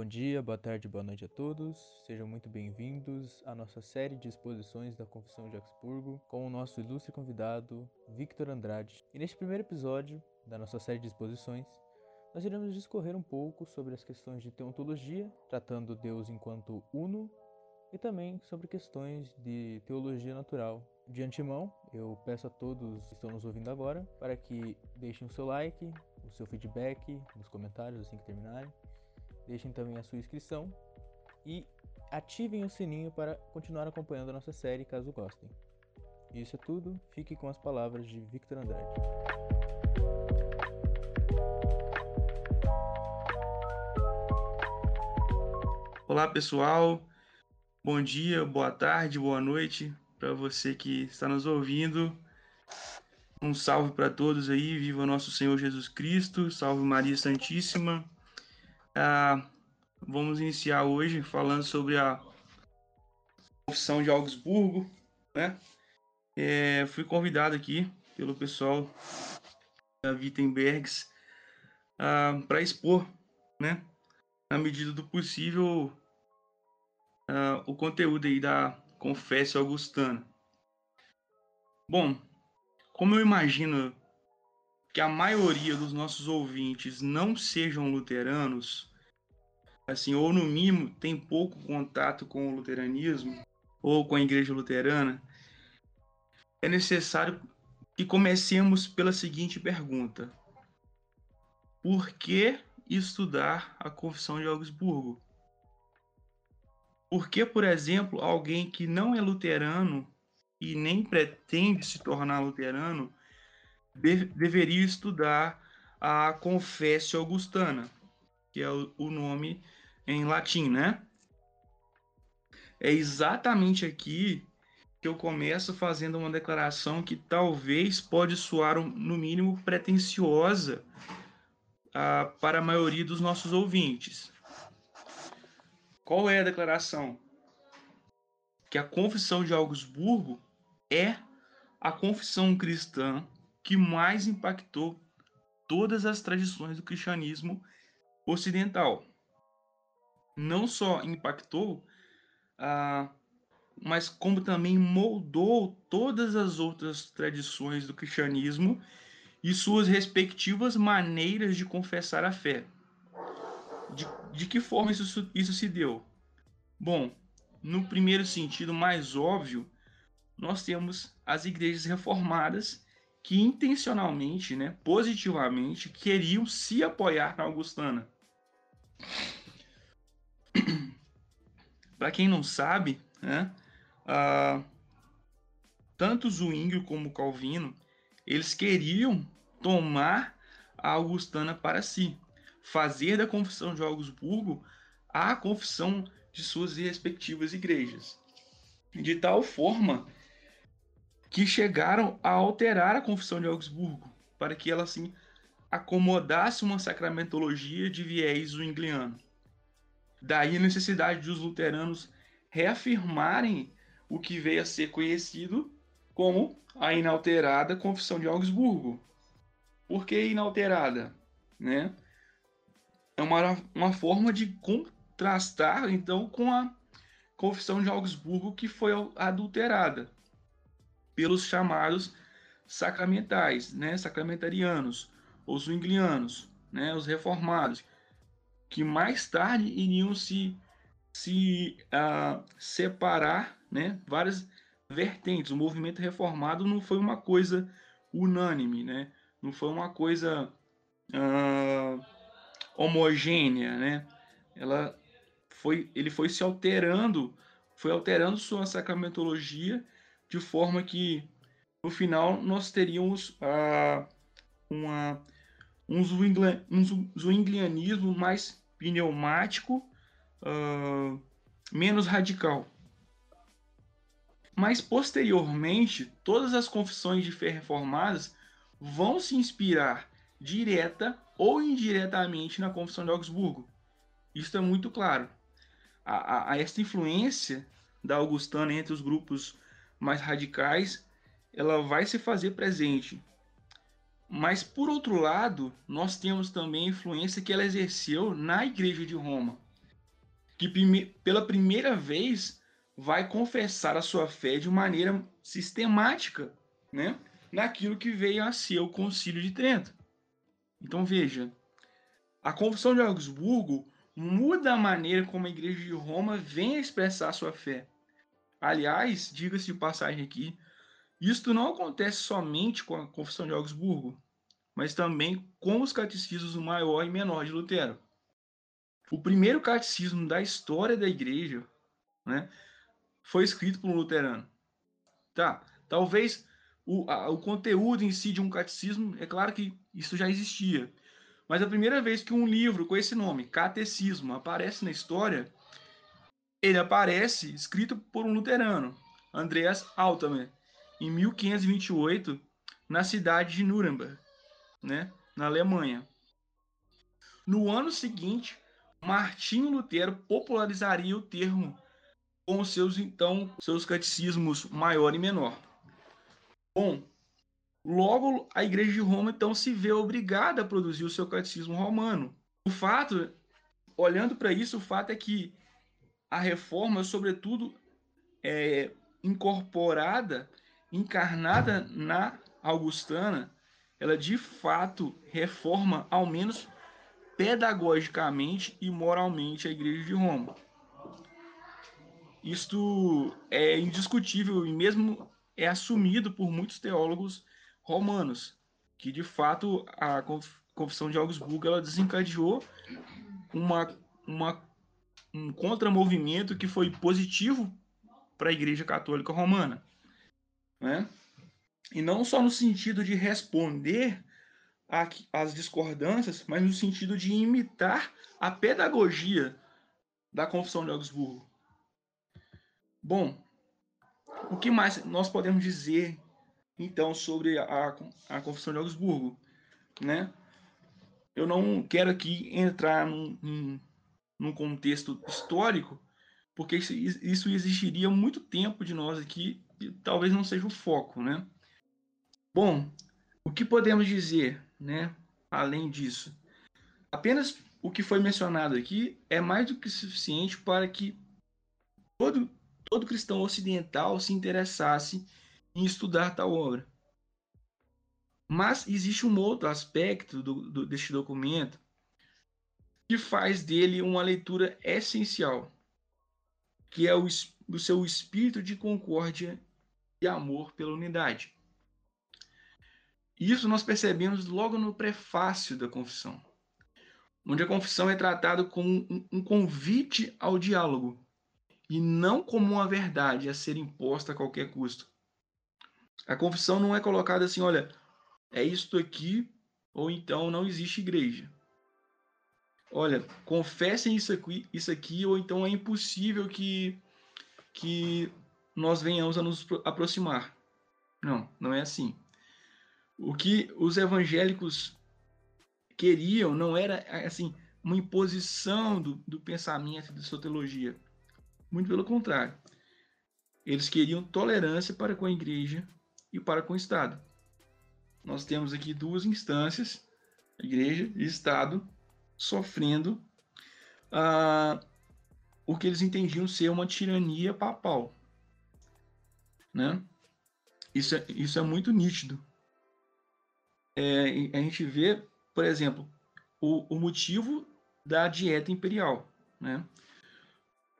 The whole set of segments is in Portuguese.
Bom dia, boa tarde, boa noite a todos. Sejam muito bem-vindos à nossa série de exposições da Confissão de Augsburgo com o nosso ilustre convidado, Victor Andrade. E neste primeiro episódio da nossa série de exposições, nós iremos discorrer um pouco sobre as questões de teontologia, tratando Deus enquanto uno, e também sobre questões de teologia natural. De antemão, eu peço a todos que estão nos ouvindo agora para que deixem o seu like, o seu feedback nos comentários assim que terminarem Deixem também a sua inscrição e ativem o sininho para continuar acompanhando a nossa série caso gostem. Isso é tudo, fique com as palavras de Victor Andrade. Olá pessoal, bom dia, boa tarde, boa noite para você que está nos ouvindo. Um salve para todos aí, viva nosso Senhor Jesus Cristo, salve Maria Santíssima. Ah, vamos iniciar hoje falando sobre a confissão de Augsburgo, né? É, fui convidado aqui pelo pessoal da Wittenbergs ah, para expor, né, na medida do possível, ah, o conteúdo aí da Confessão Augustana. Bom, como eu imagino que a maioria dos nossos ouvintes não sejam luteranos, assim, ou no mínimo tem pouco contato com o luteranismo ou com a igreja luterana, é necessário que comecemos pela seguinte pergunta: Por que estudar a Confissão de Augsburgo? Por que, por exemplo, alguém que não é luterano e nem pretende se tornar luterano de, deveria estudar a Confessio Augustana, que é o, o nome em latim, né? É exatamente aqui que eu começo fazendo uma declaração que talvez pode soar, no mínimo, pretensiosa uh, para a maioria dos nossos ouvintes. Qual é a declaração? Que a confissão de Augsburgo é a confissão cristã que mais impactou todas as tradições do cristianismo ocidental. Não só impactou, ah, mas como também moldou todas as outras tradições do cristianismo e suas respectivas maneiras de confessar a fé. De, de que forma isso, isso se deu? Bom, no primeiro sentido mais óbvio, nós temos as igrejas reformadas que intencionalmente, né, positivamente, queriam se apoiar na Augustana. Para quem não sabe, né, uh, tanto Zwingli como Calvino, eles queriam tomar a Augustana para si, fazer da confissão de Augsburgo a confissão de suas respectivas igrejas. De tal forma que chegaram a alterar a Confissão de Augsburgo para que ela assim acomodasse uma sacramentologia de viés zwingliano. Daí a necessidade de os luteranos reafirmarem o que veio a ser conhecido como a inalterada Confissão de Augsburgo. Por que inalterada? Né? É uma, uma forma de contrastar então com a Confissão de Augsburgo que foi adulterada pelos chamados sacramentais, né, sacramentarianos, os zwinglianos, né, os reformados, que mais tarde iriam se, se uh, separar, né, várias vertentes. O movimento reformado não foi uma coisa unânime, né, não foi uma coisa uh, homogênea, né, ela foi, ele foi se alterando, foi alterando sua sacramentologia de forma que no final nós teríamos uh, uma, um, zwinglianismo mais pneumático, uh, menos radical. Mas posteriormente, todas as confissões de fé reformadas vão se inspirar direta ou indiretamente na Confissão de Augsburgo. Isso é muito claro. A, a, a esta influência da Augustana entre os grupos mais radicais, ela vai se fazer presente. Mas, por outro lado, nós temos também a influência que ela exerceu na Igreja de Roma. que pela primeira vez vai confessar a sua fé de maneira sistemática, né? naquilo que veio a ser o Concílio de Trento. Então veja, a Confissão de Augsburgo muda a maneira como a Igreja de Roma vem a expressar sua fé. Aliás, diga-se de passagem aqui, isto não acontece somente com a Confissão de Augsburgo, mas também com os catecismos maior e menor de Lutero. O primeiro catecismo da história da Igreja né, foi escrito por um luterano. Tá, talvez o, a, o conteúdo em si de um catecismo, é claro que isso já existia. Mas a primeira vez que um livro com esse nome, Catecismo, aparece na história, ele aparece escrito por um luterano, Andreas Altmann, em 1528, na cidade de Nuremberg, né, na Alemanha. No ano seguinte, Martinho Lutero popularizaria o termo com seus então seus catecismos maior e menor. Bom, logo a Igreja de Roma então se vê obrigada a produzir o seu catecismo romano. O fato, olhando para isso, o fato é que a reforma, sobretudo, é incorporada, encarnada na augustana, ela de fato reforma, ao menos pedagogicamente e moralmente, a Igreja de Roma. Isto é indiscutível e mesmo é assumido por muitos teólogos romanos, que de fato a Confissão de Augsburgo ela desencadeou uma, uma, um contramovimento que foi positivo para a Igreja Católica Romana. Né? E não só no sentido de responder às discordâncias, mas no sentido de imitar a pedagogia da Confissão de Augsburgo. Bom, o que mais nós podemos dizer então sobre a, a Confissão de Augsburgo, né? Eu não quero aqui entrar num, num contexto histórico, porque isso, isso exigiria muito tempo de nós aqui e talvez não seja o foco, né? Bom, o que podemos dizer, né? Além disso, apenas o que foi mencionado aqui é mais do que suficiente para que todo todo cristão ocidental se interessasse em estudar tal obra. Mas existe um outro aspecto do, do, deste documento que faz dele uma leitura essencial, que é o, o seu espírito de concórdia e amor pela unidade. Isso nós percebemos logo no prefácio da confissão, onde a confissão é tratada como um, um convite ao diálogo e não como uma verdade a ser imposta a qualquer custo. A confissão não é colocada assim, olha, é isto aqui, ou então não existe igreja. Olha, confessem isso aqui, isso aqui ou então é impossível que, que nós venhamos a nos aproximar. Não, não é assim. O que os evangélicos queriam não era assim uma imposição do, do pensamento de sua teologia muito pelo contrário. Eles queriam tolerância para com a igreja e para com o Estado. Nós temos aqui duas instâncias, igreja e Estado, sofrendo ah, o que eles entendiam ser uma tirania papal. Né? Isso, é, isso é muito nítido. É, a gente vê, por exemplo, o, o motivo da dieta imperial. Né?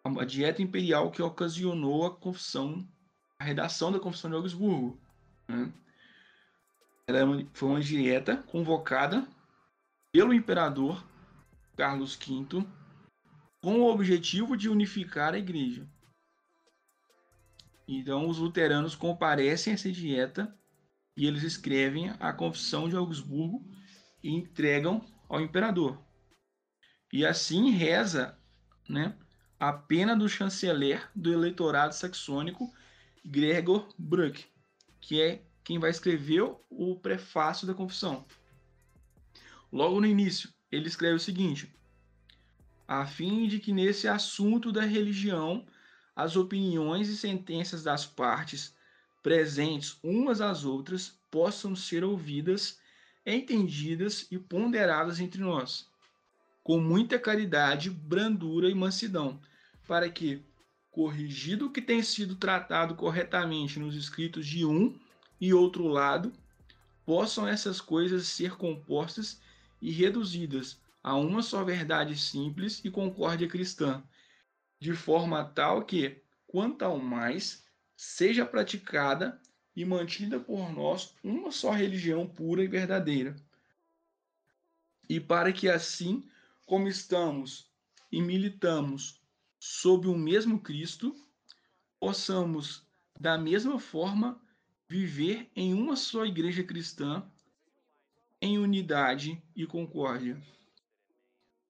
a dieta imperial que ocasionou a confissão, a redação da confissão de Augsburgo. Né? Ela é foi uma dieta convocada pelo imperador Carlos V com o objetivo de unificar a igreja. Então, os luteranos comparecem a essa dieta e eles escrevem a confissão de Augsburgo e entregam ao imperador. E assim reza, né, a pena do chanceler do eleitorado saxônico Gregor Bruck, que é quem vai escrever o prefácio da confissão. Logo no início, ele escreve o seguinte: a fim de que nesse assunto da religião as opiniões e sentenças das partes presentes umas às outras possam ser ouvidas, entendidas e ponderadas entre nós com muita caridade, brandura e mansidão, para que, corrigido o que tem sido tratado corretamente nos escritos de um e outro lado, possam essas coisas ser compostas e reduzidas a uma só verdade simples e concórdia cristã, de forma tal que, quanto ao mais, seja praticada e mantida por nós uma só religião pura e verdadeira. E para que assim, como estamos e militamos sob o mesmo Cristo, possamos, da mesma forma, viver em uma só igreja cristã, em unidade e concórdia.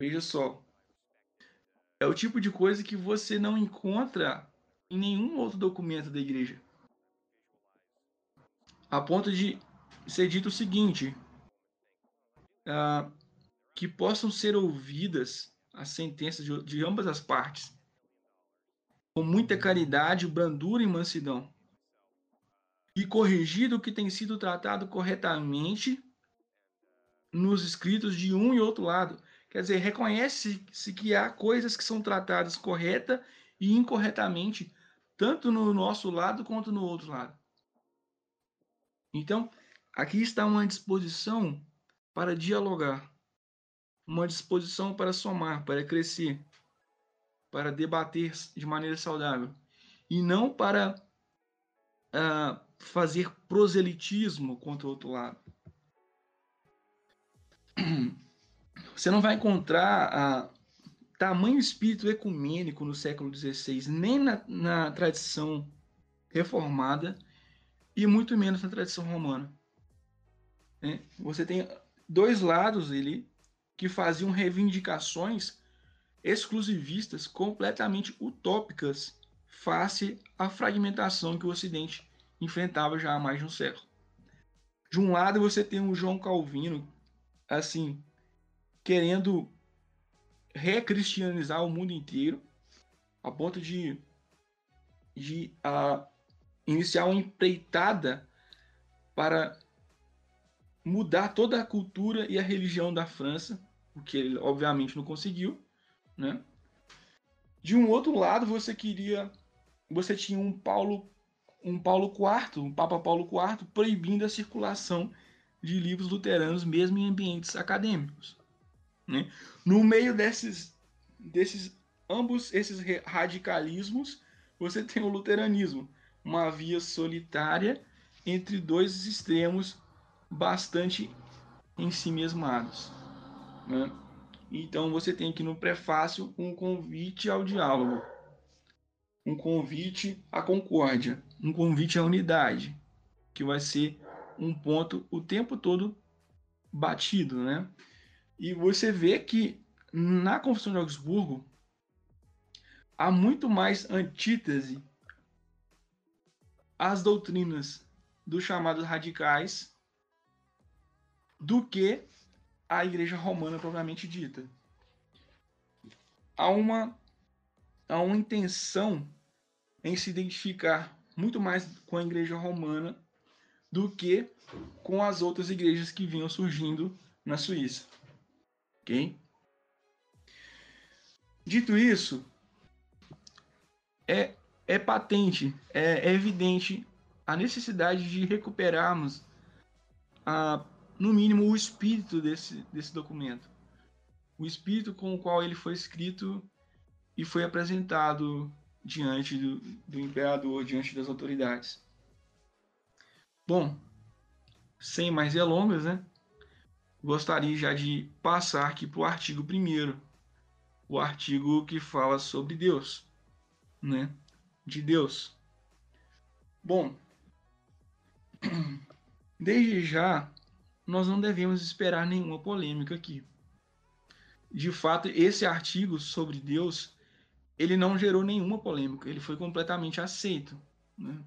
Veja só. É o tipo de coisa que você não encontra em nenhum outro documento da igreja. A ponto de ser dito o seguinte: uh, que possam ser ouvidas as sentenças de, de ambas as partes, com muita caridade, brandura e mansidão, e corrigido o que tem sido tratado corretamente nos escritos de um e outro lado. Quer dizer, reconhece-se que há coisas que são tratadas correta e incorretamente, tanto no nosso lado quanto no outro lado. Então, aqui está uma disposição para dialogar, uma disposição para somar, para crescer, para debater de maneira saudável, e não para uh, fazer proselitismo contra o outro lado. Você não vai encontrar a tamanho espírito ecumênico no século XVI, nem na, na tradição reformada e muito menos na tradição romana. É, você tem dois lados ali que faziam reivindicações exclusivistas completamente utópicas face à fragmentação que o Ocidente enfrentava já há mais de um século. De um lado você tem o João Calvino, assim, querendo recristianizar o mundo inteiro, a ponto de, de uh, iniciar uma empreitada para mudar toda a cultura e a religião da França, o que ele obviamente não conseguiu, né? De um outro lado, você queria, você tinha um Paulo, um Paulo IV, um Papa Paulo IV, proibindo a circulação de livros luteranos mesmo em ambientes acadêmicos. Né? No meio desses, desses ambos esses radicalismos, você tem o luteranismo, uma via solitária entre dois extremos bastante em si mesmados. Né? Então você tem aqui no prefácio um convite ao diálogo, um convite à concórdia, um convite à unidade, que vai ser um ponto o tempo todo batido, né? E você vê que na Confissão de Augsburgo há muito mais antítese às doutrinas dos chamados radicais do que a Igreja Romana propriamente dita. Há uma, há uma intenção em se identificar muito mais com a Igreja Romana do que com as outras igrejas que vinham surgindo na Suíça. Ok? Dito isso, é, é patente, é, é evidente a necessidade de recuperarmos, a, no mínimo, o espírito desse, desse documento. O espírito com o qual ele foi escrito e foi apresentado diante do, do imperador, diante das autoridades. Bom, sem mais delongas, né? gostaria já de passar aqui para o artigo primeiro, o artigo que fala sobre Deus, né? De Deus. Bom, desde já nós não devemos esperar nenhuma polêmica aqui. De fato, esse artigo sobre Deus, ele não gerou nenhuma polêmica, ele foi completamente aceito. Né?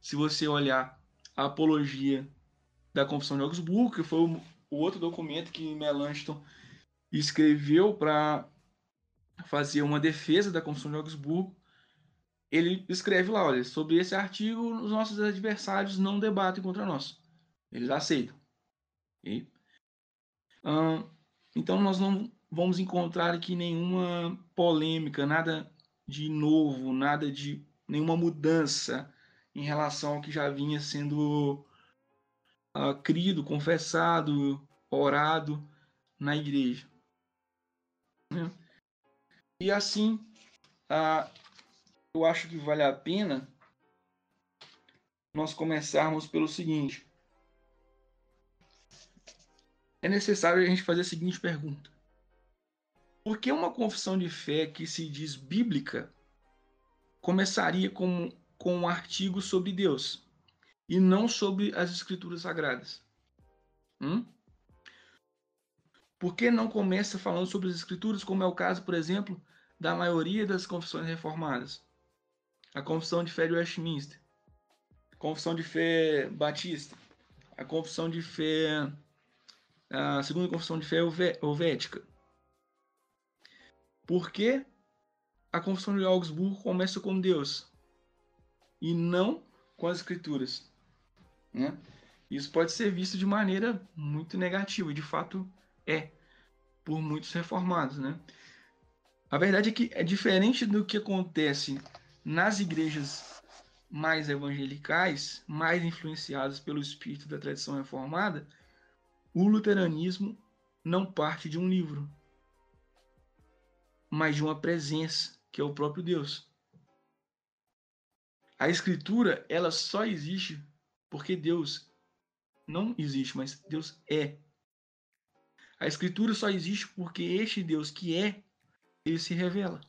Se você olhar a apologia da Confissão de Augsburgo, que foi o o outro documento que Melanchthon escreveu para fazer uma defesa da Confissão de Augsburgo, ele escreve lá, olha, sobre esse artigo, os nossos adversários não debatem contra nós. Eles aceitam. Okay? então nós não vamos encontrar aqui nenhuma polêmica, nada de novo, nada de nenhuma mudança em relação ao que já vinha sendo uh, crido, confessado, orado na igreja. Né? E assim, uh, eu acho que vale a pena nós começarmos pelo seguinte. É necessário a gente fazer a seguinte pergunta: Por que uma confissão de fé que se diz bíblica começaria com, com um artigo sobre Deus e não sobre as escrituras sagradas? Hum? Por que não começa falando sobre as escrituras, como é o caso, por exemplo, da maioria das confissões reformadas? A confissão de fé de Westminster, a confissão de fé batista, a confissão de fé, a segunda confissão de fé helvética. Por que a confissão de Augsburgo começa com Deus e não com as escrituras? Né? Isso pode ser visto de maneira muito negativa, e de fato é, por muitos reformados. Né? A verdade é que é diferente do que acontece nas igrejas mais evangelicais, mais influenciadas pelo espírito da tradição reformada, o luteranismo não parte de um livro, mas de uma presença, que é o próprio Deus. A escritura, ela só existe porque Deus não existe, mas Deus é. A escritura só existe porque este Deus que é, ele se revela.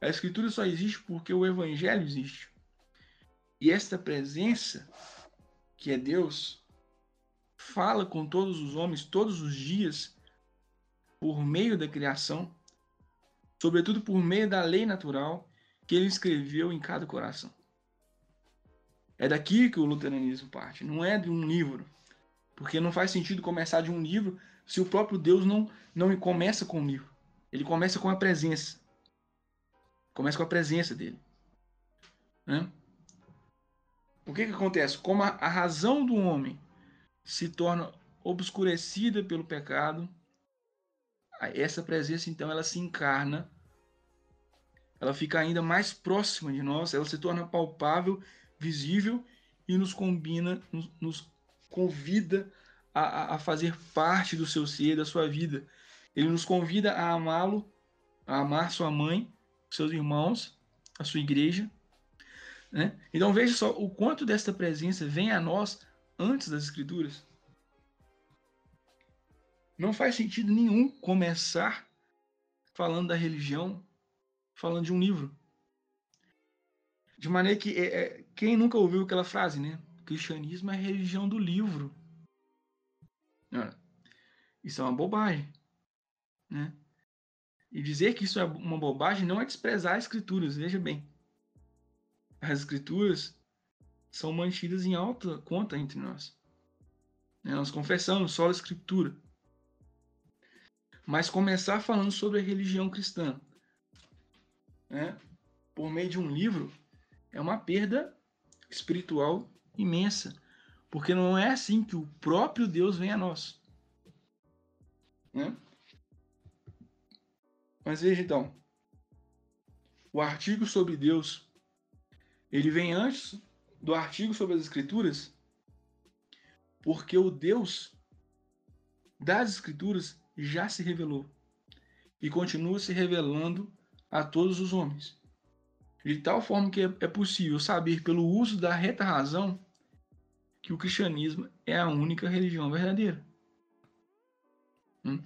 A escritura só existe porque o evangelho existe. E esta presença, que é Deus, fala com todos os homens todos os dias por meio da criação, sobretudo por meio da lei natural que ele escreveu em cada coração. É daqui que o luteranismo parte, não é de um livro. Porque não faz sentido começar de um livro se o próprio Deus não, não começa com o livro. Ele começa com a presença. Começa com a presença dele. Né? O que, que acontece? Como a, a razão do homem se torna obscurecida pelo pecado, essa presença então ela se encarna, ela fica ainda mais próxima de nós, ela se torna palpável, visível e nos combina, nos, nos convida a, a, fazer parte do seu ser, da sua vida. Ele nos convida a amá-lo, a amar sua mãe, seus irmãos, a sua igreja. Né? Então veja só o quanto desta presença vem a nós antes das Escrituras. Não faz sentido nenhum começar falando da religião, falando de um livro. De maneira que é, é, quem nunca ouviu aquela frase, né? O cristianismo é a religião do livro. Isso é uma bobagem, né? E dizer que isso é uma bobagem não é desprezar as escrituras, veja bem. As escrituras são mantidas em alta conta entre nós. Né? Nós confessamos só a escritura. Mas começar falando sobre a religião cristã, né? por meio de um livro, é uma perda espiritual imensa. Porque não é assim que o próprio Deus vem a nós. Né? Mas veja então, o artigo sobre Deus, ele vem antes do artigo sobre as Escrituras, porque o Deus das Escrituras já se revelou e continua se revelando a todos os homens. De tal forma que é possível saber, pelo uso da reta razão, que o cristianismo é a única religião verdadeira. Hum?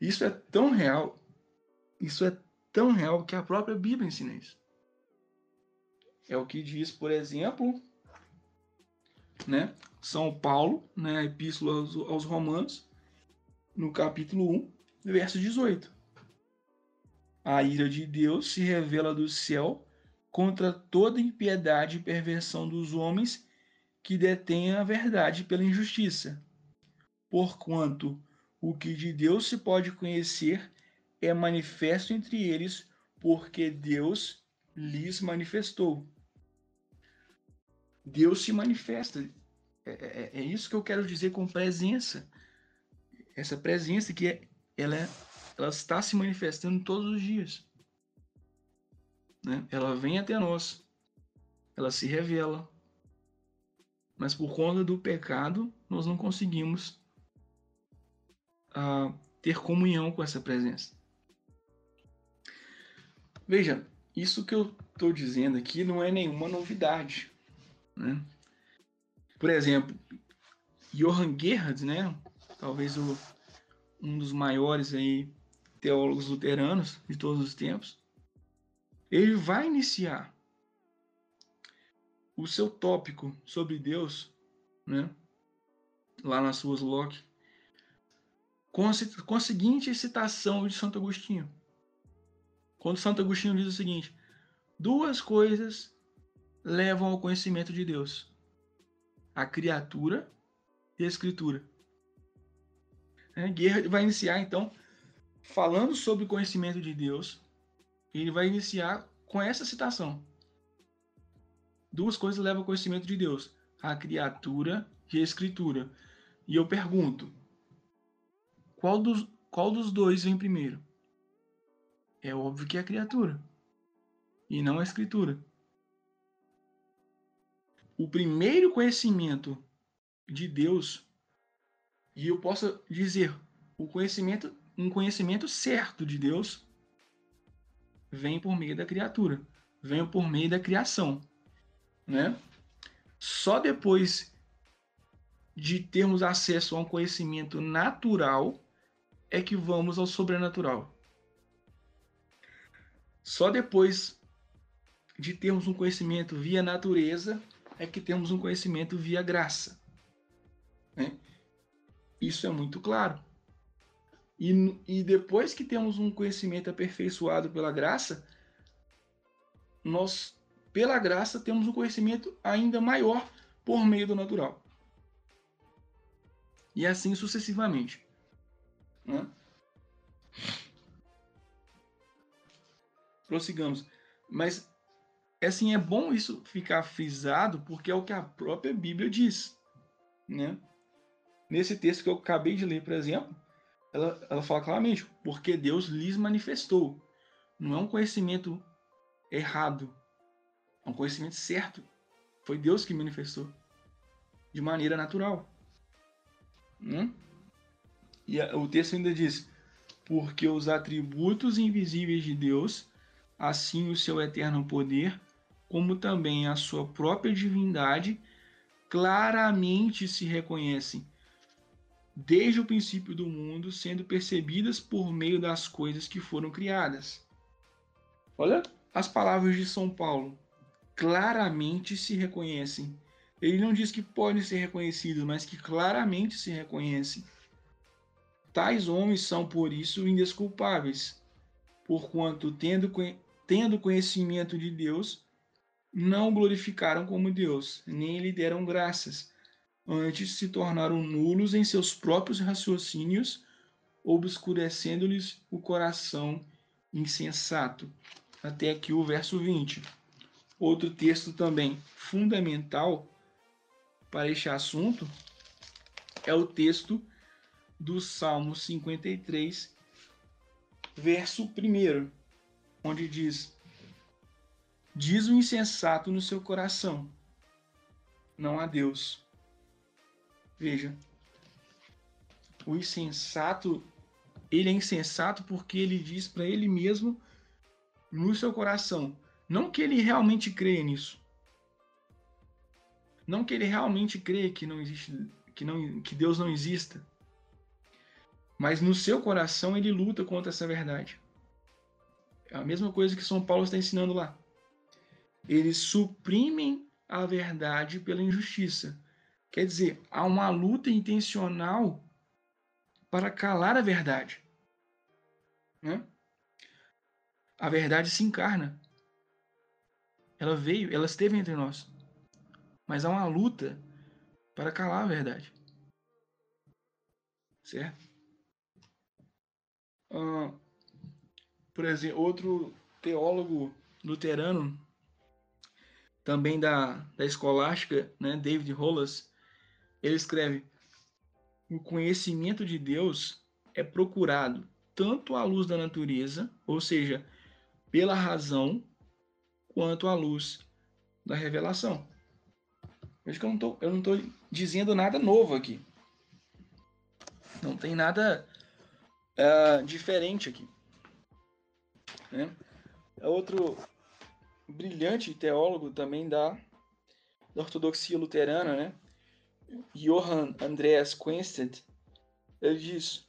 Isso é tão real isso é tão real que a própria Bíblia ensina isso. É o que diz, por exemplo, né, São Paulo, né, a Epístola aos, aos Romanos, no capítulo 1, verso 18. A ira de Deus se revela do céu contra toda impiedade e perversão dos homens que detêm a verdade pela injustiça. Porquanto o que de Deus se pode conhecer é manifesto entre eles, porque Deus lhes manifestou. Deus se manifesta. É, é, é, isso que eu quero dizer com presença. Essa presença que é, ela é ela está se manifestando todos os dias. Né? Ela vem até nós, ela se revela, mas por conta do pecado nós não conseguimos uh, ter comunhão com essa presença. Veja, isso que eu estou dizendo aqui não é nenhuma novidade. Né? Por exemplo, Johann Gerhard, né, talvez o, um dos maiores aí, teólogos luteranos de todos os tempos, ele vai iniciar o seu tópico sobre Deus, né, lá nas suas Locke, com a, com a seguinte citação de Santo Agostinho. Quando Santo Agostinho diz o seguinte: duas coisas levam ao conhecimento de Deus: a criatura e a escritura. É, Guerra vai iniciar então falando sobre o conhecimento de Deus. Ele vai iniciar com essa citação: duas coisas levam ao conhecimento de Deus: a criatura e a escritura. E eu pergunto: qual dos, qual dos dois vem primeiro? É óbvio que é a criatura e não a escritura. O primeiro conhecimento de Deus, e eu posso dizer, o conhecimento, um conhecimento certo de Deus, vem por meio da criatura, vem por meio da criação, né? Só depois de termos acesso a um conhecimento natural é que vamos ao sobrenatural. Só depois de termos um conhecimento via natureza é que temos um conhecimento via graça. Né? Isso é muito claro. E, e depois que temos um conhecimento aperfeiçoado pela graça, nós, pela graça, temos um conhecimento ainda maior por meio do natural. E assim sucessivamente. Né? Prossigamos. Mas assim é bom isso ficar frisado porque é o que a própria Bíblia diz, né? Nesse texto que eu acabei de ler, por exemplo, ela, ela fala claramente, porque Deus lhes manifestou. Não é um conhecimento errado, é um conhecimento certo. Foi Deus que manifestou de maneira natural. Né? E a, o texto ainda diz: porque os atributos invisíveis de Deus, assim o seu eterno poder, como também a sua própria divindade, claramente se reconhecem desde o princípio do mundo, sendo percebidas por meio das coisas que foram criadas. Olha as palavras de São Paulo. Claramente se reconhecem. Ele não diz que podem ser reconhecidos, mas que claramente se reconhecem. Tais homens são, por isso, indesculpáveis, porquanto, tendo, tendo conhecimento de Deus, não glorificaram como Deus, nem lhe deram graças antes se tornaram nulos em seus próprios raciocínios, obscurecendo-lhes o coração insensato. Até aqui o verso 20. Outro texto também fundamental para este assunto é o texto do Salmo 53, verso 1, onde diz: Diz o insensato no seu coração: Não há Deus. Veja, o insensato, ele é insensato porque ele diz para ele mesmo no seu coração, não que ele realmente crê nisso. Não que ele realmente crê que não existe, que não que Deus não exista. Mas no seu coração ele luta contra essa verdade. É a mesma coisa que São Paulo está ensinando lá. Eles suprimem a verdade pela injustiça. Quer dizer, há uma luta intencional para calar a verdade. Né? A verdade se encarna. Ela veio, ela esteve entre nós. Mas há uma luta para calar a verdade. Certo? Uh, por exemplo, outro teólogo luterano, também da, da escolástica, né, David Hollas, ele escreve: o conhecimento de Deus é procurado tanto à luz da natureza, ou seja, pela razão, quanto à luz da revelação. Veja que eu não estou dizendo nada novo aqui. Não tem nada uh, diferente aqui. Né? É outro brilhante teólogo também da, da ortodoxia luterana, né? Johann Andreas Quenstedt, ele diz: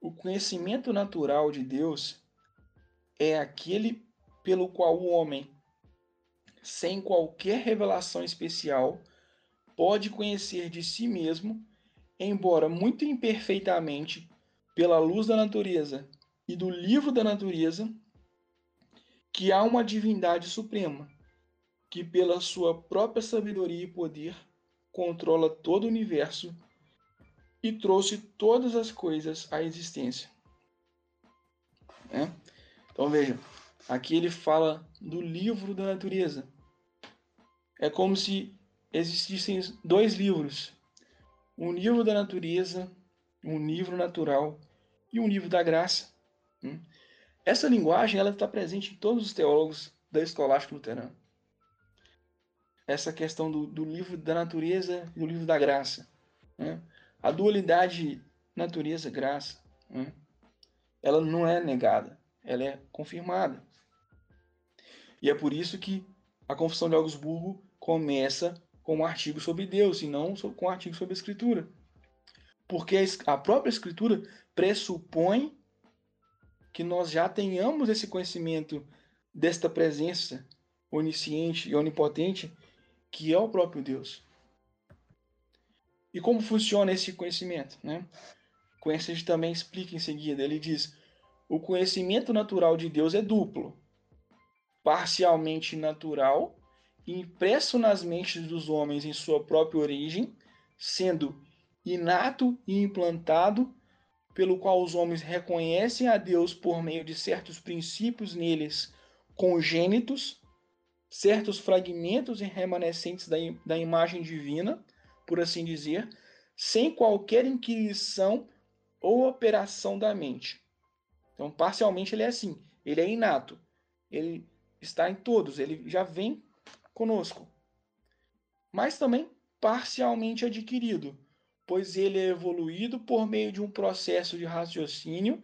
o conhecimento natural de Deus é aquele pelo qual o homem, sem qualquer revelação especial, pode conhecer de si mesmo, embora muito imperfeitamente, pela luz da natureza e do livro da natureza, que há uma divindade suprema, que pela sua própria sabedoria e poder controla todo o universo e trouxe todas as coisas à existência. É? Então veja, aqui ele fala do livro da natureza. É como se existissem dois livros: um livro da natureza, um livro natural e um livro da graça. Hum? Essa linguagem ela está presente em todos os teólogos da escolástica luterana. Essa questão do, do livro da natureza e do livro da graça. Né? A dualidade natureza-graça, né? ela não é negada, ela é confirmada. E é por isso que a Confissão de Augsburgo começa com um artigo sobre Deus e não com um artigo sobre a Escritura. Porque a própria Escritura pressupõe que nós já tenhamos esse conhecimento desta presença onisciente e onipotente que é o próprio Deus. E como funciona esse conhecimento? Né? Conhecimento também explica em seguida. Ele diz: o conhecimento natural de Deus é duplo, parcialmente natural, impresso nas mentes dos homens em sua própria origem, sendo inato e implantado pelo qual os homens reconhecem a Deus por meio de certos princípios neles congênitos, certos fragmentos e remanescentes da, da imagem divina, por assim dizer, sem qualquer inquisição ou operação da mente. Então, parcialmente, ele é assim: ele é inato, ele está em todos, ele já vem conosco. Mas também parcialmente adquirido, pois ele é evoluído por meio de um processo de raciocínio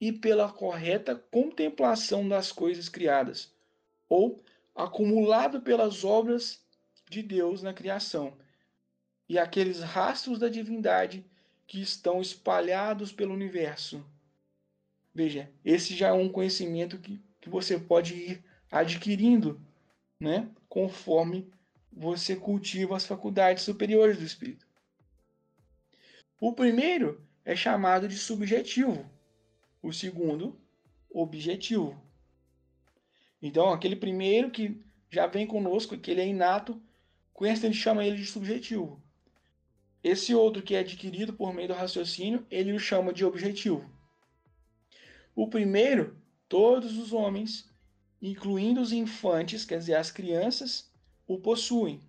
e pela correta contemplação das coisas criadas, ou acumulado pelas obras de Deus na criação, e aqueles rastros da divindade que estão espalhados pelo universo. Veja, esse já é um conhecimento que, que você pode ir adquirindo, né, conforme você cultiva as faculdades superiores do espírito. O primeiro é chamado de subjetivo, o segundo, objetivo. Então, aquele primeiro que já vem conosco, que ele é inato, gente chama ele de subjetivo. Esse outro que é adquirido por meio do raciocínio, ele o chama de objetivo. O primeiro, todos os homens, incluindo os infantes, quer dizer, as crianças, o possuem.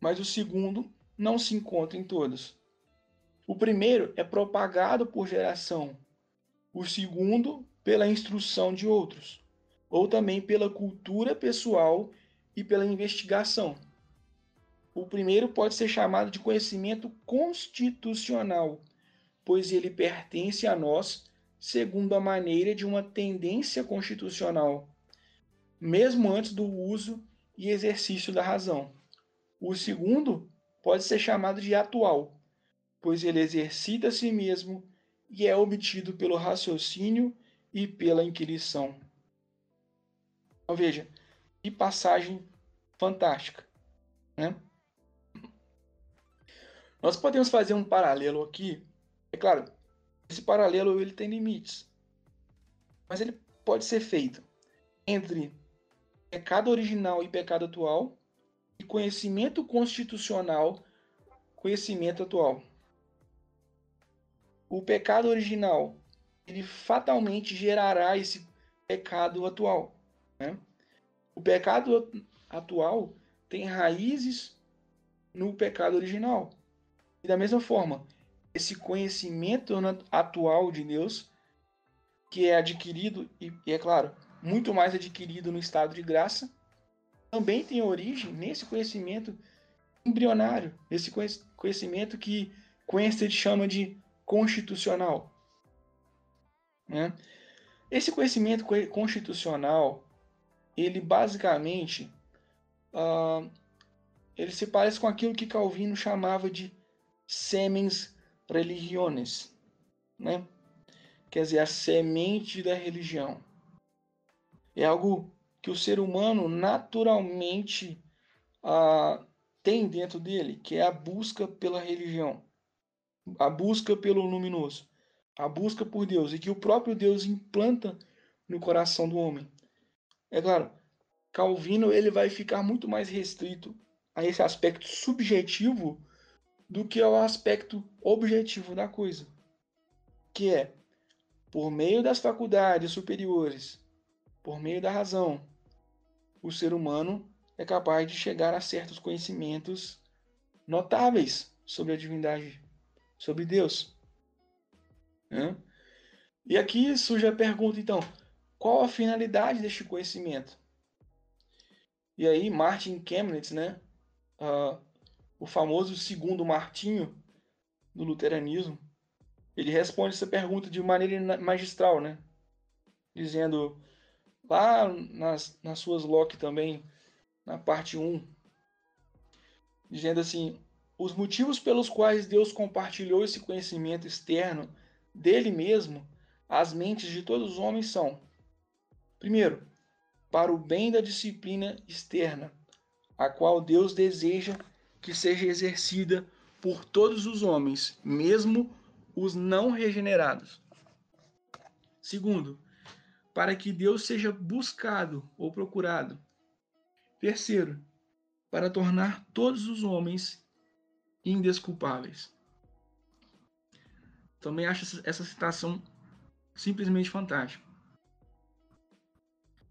Mas o segundo não se encontra em todos. O primeiro é propagado por geração, o segundo pela instrução de outros, ou também pela cultura pessoal e pela investigação. O primeiro pode ser chamado de conhecimento constitucional, pois ele pertence a nós segundo a maneira de uma tendência constitucional, mesmo antes do uso e exercício da razão. O segundo pode ser chamado de atual, pois ele exercita a si mesmo e é obtido pelo raciocínio e pela inquirição. Então veja, que passagem fantástica. Né? Nós podemos fazer um paralelo aqui. É claro, esse paralelo ele tem limites, mas ele pode ser feito entre pecado original e pecado atual e conhecimento constitucional, conhecimento atual o pecado original ele fatalmente gerará esse pecado atual. Né? O pecado atual tem raízes no pecado original. E da mesma forma, esse conhecimento atual de Deus que é adquirido, e, e é claro, muito mais adquirido no estado de graça, também tem origem nesse conhecimento embrionário, nesse conhecimento que Quenster chama de constitucional. Né? Esse conhecimento constitucional, ele basicamente, uh, ele se parece com aquilo que Calvino chamava de semens religiones, né? Quer dizer, a semente da religião. É algo que o ser humano naturalmente uh, tem dentro dele, que é a busca pela religião, a busca pelo luminoso, a busca por Deus, e que o próprio Deus implanta no coração do homem. É claro, Calvino ele vai ficar muito mais restrito a esse aspecto subjetivo do que ao aspecto objetivo da coisa, que é por meio das faculdades superiores, por meio da razão, o ser humano é capaz de chegar a certos conhecimentos notáveis sobre a divindade, sobre Deus. Né? E aqui surge a pergunta, então, qual a finalidade deste conhecimento? E aí, Martin Chemnitz, né, uh, o famoso segundo Martinho do luteranismo, ele responde essa pergunta de maneira magistral, né? Dizendo, lá nas, nas suas Locke também, na parte 1, dizendo assim: os motivos pelos quais Deus compartilhou esse conhecimento externo dele mesmo às mentes de todos os homens são: primeiro, para o bem da disciplina externa, a qual Deus deseja que seja exercida por todos os homens, mesmo os não regenerados. Segundo, para que Deus seja buscado ou procurado Terceiro, para tornar todos os homens indesculpáveis. Também acho essa citação simplesmente fantástica.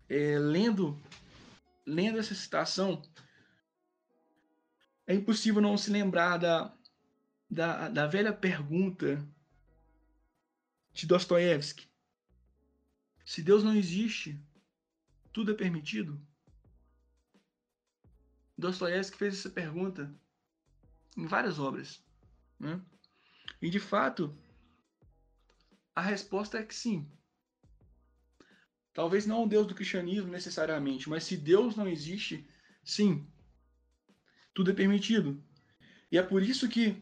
É, lendo, lendo essa citação, é impossível não se lembrar da, da, da velha pergunta de Dostoiévski. Se Deus não existe, tudo é permitido? Dostoiévski fez essa pergunta em várias obras. Né? E de fato, a resposta é que sim. Talvez não o Deus do cristianismo necessariamente, mas se Deus não existe, sim, tudo é permitido. E é por isso que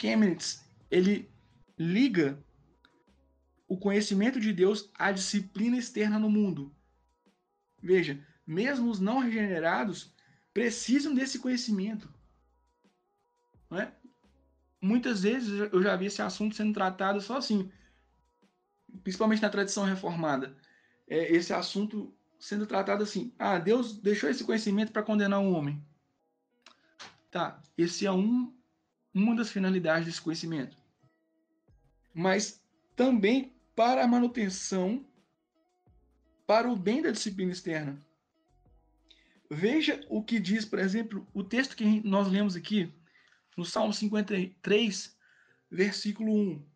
Chemnitz ele liga o conhecimento de Deus à disciplina externa no mundo. Veja, mesmo os não regenerados precisam desse conhecimento. É? Muitas vezes eu já vi esse assunto sendo tratado só assim, principalmente na tradição reformada. É, esse assunto sendo tratado assim: ah, Deus deixou esse conhecimento para condenar um homem. Tá, esse é um, uma das finalidades desse conhecimento. Mas também para a manutenção, para o bem da disciplina externa. Veja o que diz, por exemplo, o texto que nós lemos aqui, no Salmo 53, versículo 1.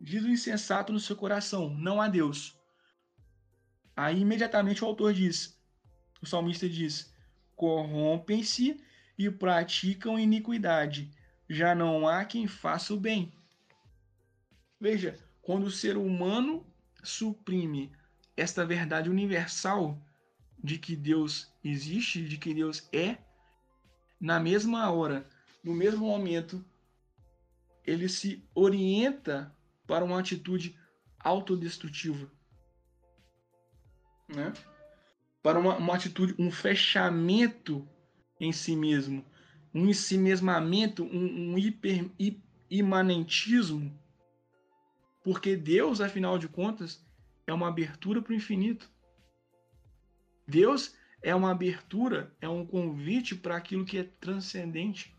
Diz o insensato no seu coração: não há Deus. Aí imediatamente o autor diz, o salmista diz: corrompem-se e praticam iniquidade, já não há quem faça o bem. Veja, quando o ser humano suprime esta verdade universal de que Deus existe, de que Deus é, na mesma hora, no mesmo momento, ele se orienta para uma atitude autodestrutiva. Né? Para uma, uma atitude, um fechamento em si mesmo, um ensimesmamento, um, um hiper, imanentismo, porque Deus, afinal de contas, é uma abertura para o infinito. Deus é uma abertura, é um convite para aquilo que é transcendente.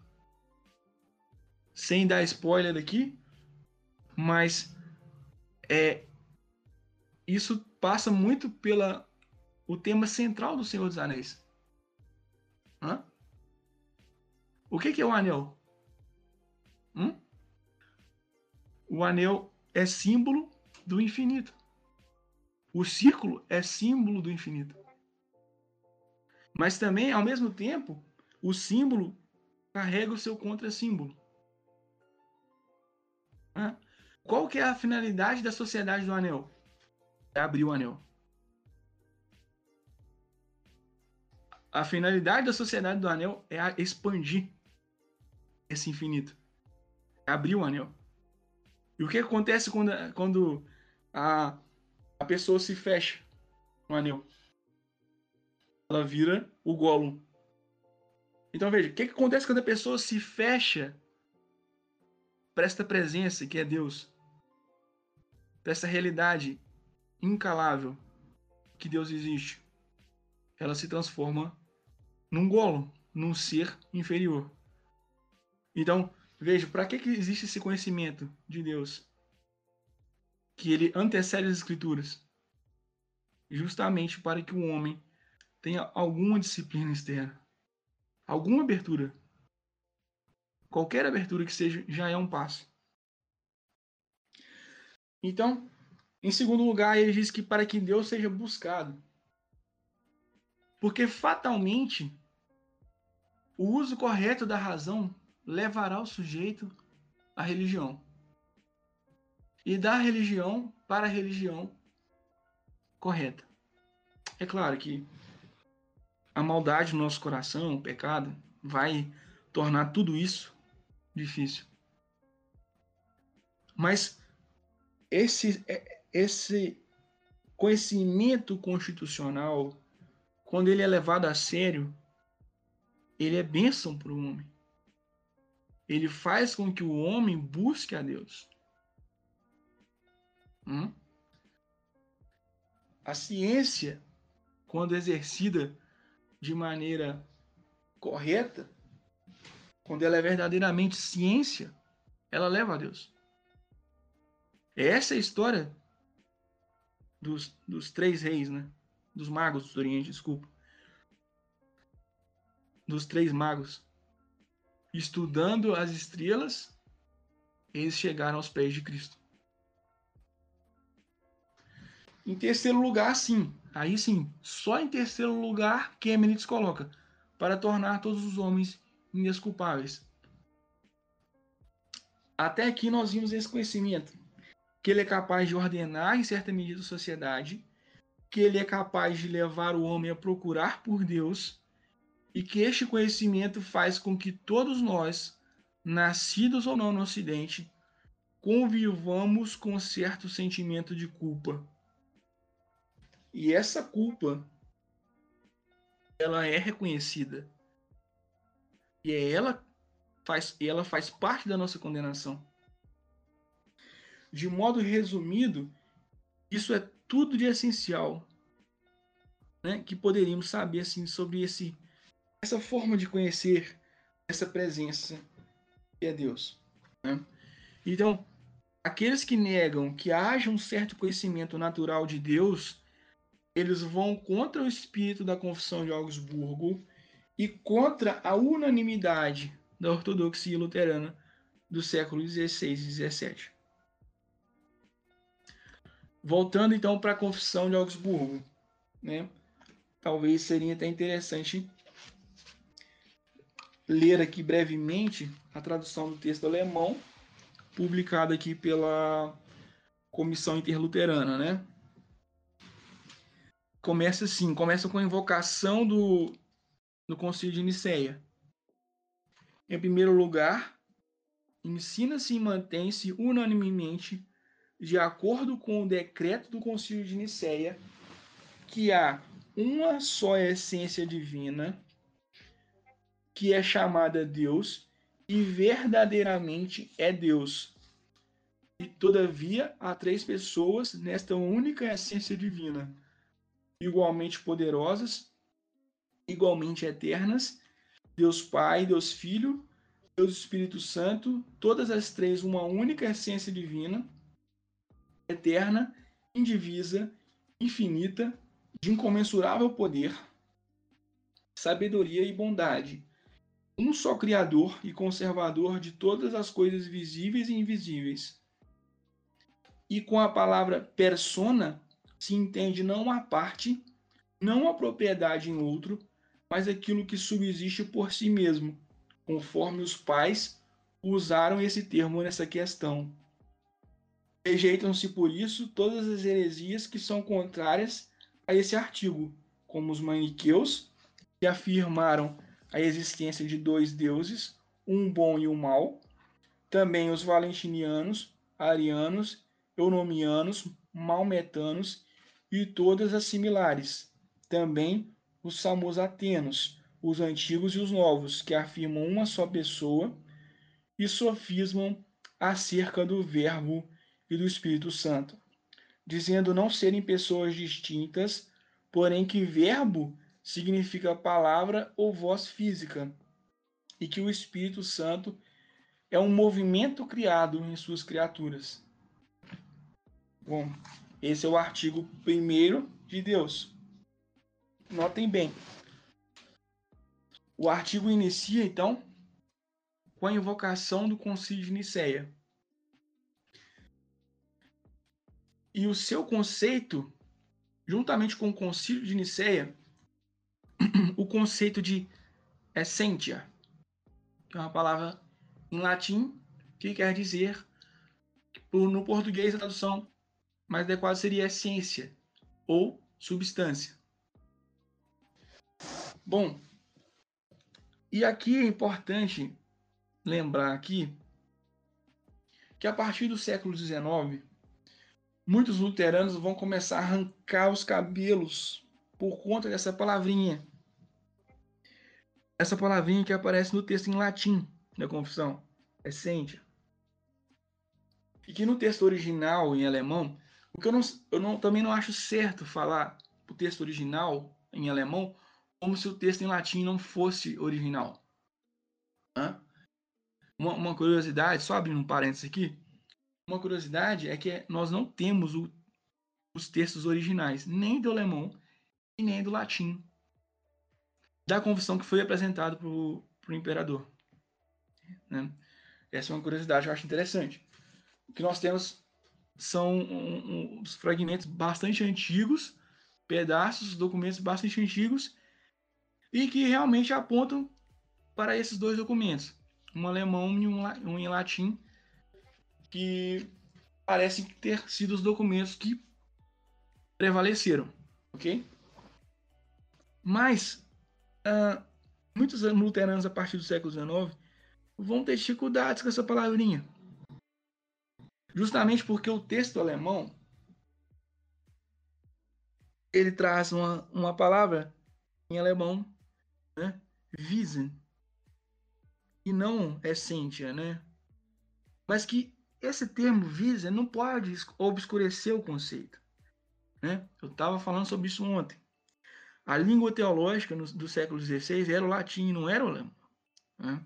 Sem dar spoiler aqui, mas é isso passa muito pela o tema central do Senhor dos Anéis. Hã? O que, que é o anel? Hum? O anel é símbolo do infinito. O círculo é símbolo do infinito. Mas também, ao mesmo tempo, o símbolo carrega o seu contrassímbolo. Qual que é a finalidade da sociedade do anel? Abrir o anel. A finalidade da sociedade do anel é expandir esse infinito. É abrir o anel. E o que acontece quando, quando a, a pessoa se fecha no anel? Ela vira o Gollum. Então veja, o que, que acontece quando a pessoa se fecha para esta presença que é Deus? Para realidade incalável que Deus existe. Ela se transforma num Gollum, num ser inferior. Então, veja, para que, que existe esse conhecimento de Deus? Que ele antecede as escrituras. Justamente para que o homem tenha alguma disciplina externa. Alguma abertura. Qualquer abertura que seja, já é um passo. Então, em segundo lugar, ele diz que para que Deus seja buscado. Porque fatalmente, o uso correto da razão levará o sujeito à religião. E da religião para a religião correta. É claro que a maldade no nosso coração, o pecado, vai tornar tudo isso difícil. Mas esse, esse conhecimento constitucional, quando ele é levado a sério, ele é bênção para o homem ele faz com que o homem busque a Deus. Hum? A ciência, quando exercida de maneira correta, quando ela é verdadeiramente ciência, ela leva a Deus. Essa é a história dos, dos três reis, né? Dos magos do Oriente, desculpa. Dos três magos estudando as estrelas, eles chegaram aos pés de Cristo. Em terceiro lugar, sim, aí sim, só em terceiro lugar que Emenides coloca, para tornar todos os homens indesculpáveis. Até aqui nós vimos esse conhecimento, que ele é capaz de ordenar em certa medida a sociedade, que ele é capaz de levar o homem a procurar por Deus e que este conhecimento faz com que todos nós, nascidos ou não no Ocidente, convivamos com certo sentimento de culpa. E essa culpa, ela é reconhecida. E é ela faz, ela faz parte da nossa condenação. De modo resumido, isso é tudo de essencial né, que poderíamos saber assim, sobre esse essa forma de conhecer essa presença que é Deus. Né? Então, aqueles que negam que haja um certo conhecimento natural de Deus, eles vão contra o espírito da Confissão de Augsburgo e contra a unanimidade da ortodoxia luterana do século XVI e XVII. Voltando então para a Confissão de Augsburgo, né? talvez seria até interessante ler aqui brevemente a tradução do texto alemão, publicada aqui pela Comissão Interluterana, né? Começa assim, começa com a invocação do, do Concílio de Nicéia. Em primeiro lugar, ensina-se e mantém-se unanimemente, de acordo com o decreto do Concílio de Nicéia, que há uma só essência divina, que é chamada Deus e verdadeiramente é Deus. E todavia há três pessoas nesta única essência divina, igualmente poderosas, igualmente eternas, Deus Pai, Deus Filho, Deus Espírito Santo, todas as três uma única essência divina, eterna, indivisa, infinita, de incomensurável poder, sabedoria e bondade um só Criador e conservador de todas as coisas visíveis e invisíveis. E com a palavra persona se entende não a parte, não a propriedade em outro, mas aquilo que subsiste por si mesmo, conforme os pais usaram esse termo nessa questão. Rejeitam-se por isso todas as heresias que são contrárias a esse artigo, como os maniqueus, que afirmaram a existência de dois deuses, um bom e um mau, também os valentinianos, arianos, eunomianos, maometanos e todas as similares, também os samosatenos, os antigos e os novos, que afirmam uma só pessoa e sofismam acerca do Verbo e do Espírito Santo, dizendo não serem pessoas distintas, porém que Verbo significa palavra ou voz física, e que o Espírito Santo é um movimento criado em suas criaturas. Bom, esse é o artigo primeiro de Deus. Notem bem. O artigo inicia, então, com a invocação do Concílio de Nicéia. E o seu conceito, juntamente com o Concílio de Nicéia, o conceito de essentia, que é uma palavra em latim que quer dizer, no português a tradução mais adequada seria essência ou substância. Bom, e aqui é importante lembrar aqui que a partir do século XIX, muitos luteranos vão começar a arrancar os cabelos por conta dessa palavrinha. Essa palavrinha que aparece no texto em latim da confissão, essência. E que no texto original em alemão, o que eu, não, eu não, também não acho certo falar o texto original em alemão como se o texto em latim não fosse original. Uma, uma, curiosidade, só abrindo um parênteses aqui, uma curiosidade é que nós não temos o, os textos originais, nem do alemão e nem do latim, da confissão que foi apresentado para o imperador. Né? Essa é uma curiosidade que eu acho interessante. O que nós temos são um, um, fragmentos bastante antigos, pedaços, documentos bastante antigos, e que realmente apontam para esses dois documentos, um alemão e um, um em latim, que parecem ter sido os documentos que prevaleceram, ok? Mas uh, muitos luteranos a partir do século XIX vão ter dificuldades com essa palavrinha, justamente porque o texto alemão ele traz uma, uma palavra em alemão né? Wissen e não essentia, né? Mas que esse termo Wissen não pode obscurecer o conceito, né? Eu estava falando sobre isso ontem. A língua teológica do século XVI era o latim, não era o alemão. Né?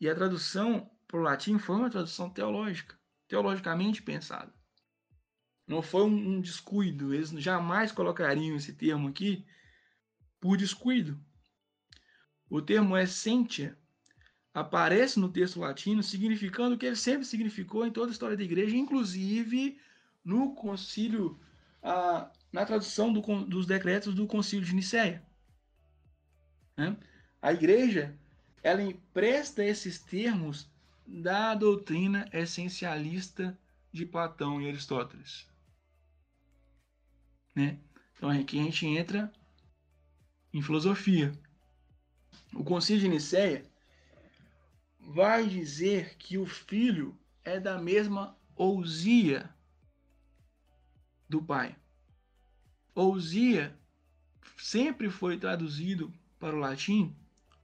E a tradução para o latim foi uma tradução teológica, teologicamente pensada. Não foi um, um descuido, eles jamais colocariam esse termo aqui por descuido. O termo essentia aparece no texto latino significando o que ele sempre significou em toda a história da igreja, inclusive no concílio, a, na tradução do, dos decretos do concílio de Nicéia. Né? A igreja ela empresta esses termos da doutrina essencialista de Platão e Aristóteles. Né? Então aqui a gente entra em filosofia. O Concílio de Nicéia vai dizer que o filho é da mesma ousia do pai. Ousia sempre foi traduzido para o latim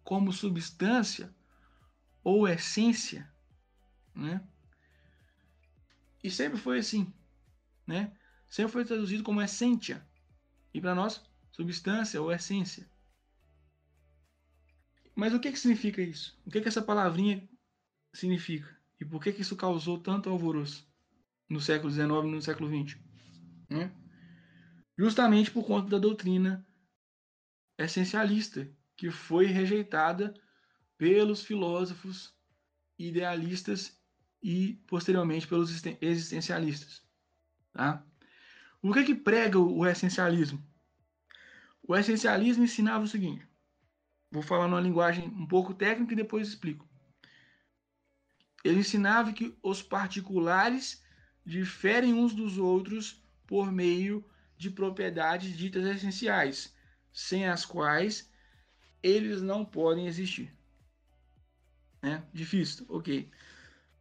como substância ou essência, né? E sempre foi assim, né? Sempre foi traduzido como essência. E para nós, substância ou essência. Mas o que, que significa isso? O que, que essa palavrinha significa? E por que, que isso causou tanto alvoroço no século XIX e no século XX? Né? Justamente por conta da doutrina essencialista, que foi rejeitada pelos filósofos idealistas e posteriormente pelos existencialistas. Tá? O que que prega o essencialismo? O essencialismo ensinava o seguinte. Vou falar numa linguagem um pouco técnica e depois explico. Ele ensinava que os particulares diferem uns dos outros por meio de propriedades ditas essenciais, sem as quais eles não podem existir. Né? Difícil, ok.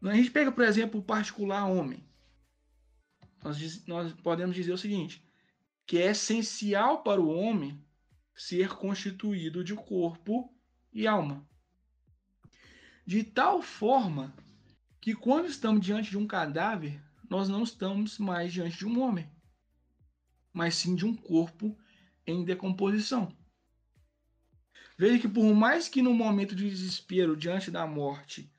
A gente pega, por exemplo, o particular homem. Nós, nós podemos dizer o seguinte: que é essencial para o homem ser constituído de corpo e alma. De tal forma que quando estamos diante de um cadáver, nós não estamos mais diante de um homem, mas sim de um corpo em decomposição. Veja que por mais que no momento de desespero diante da morte,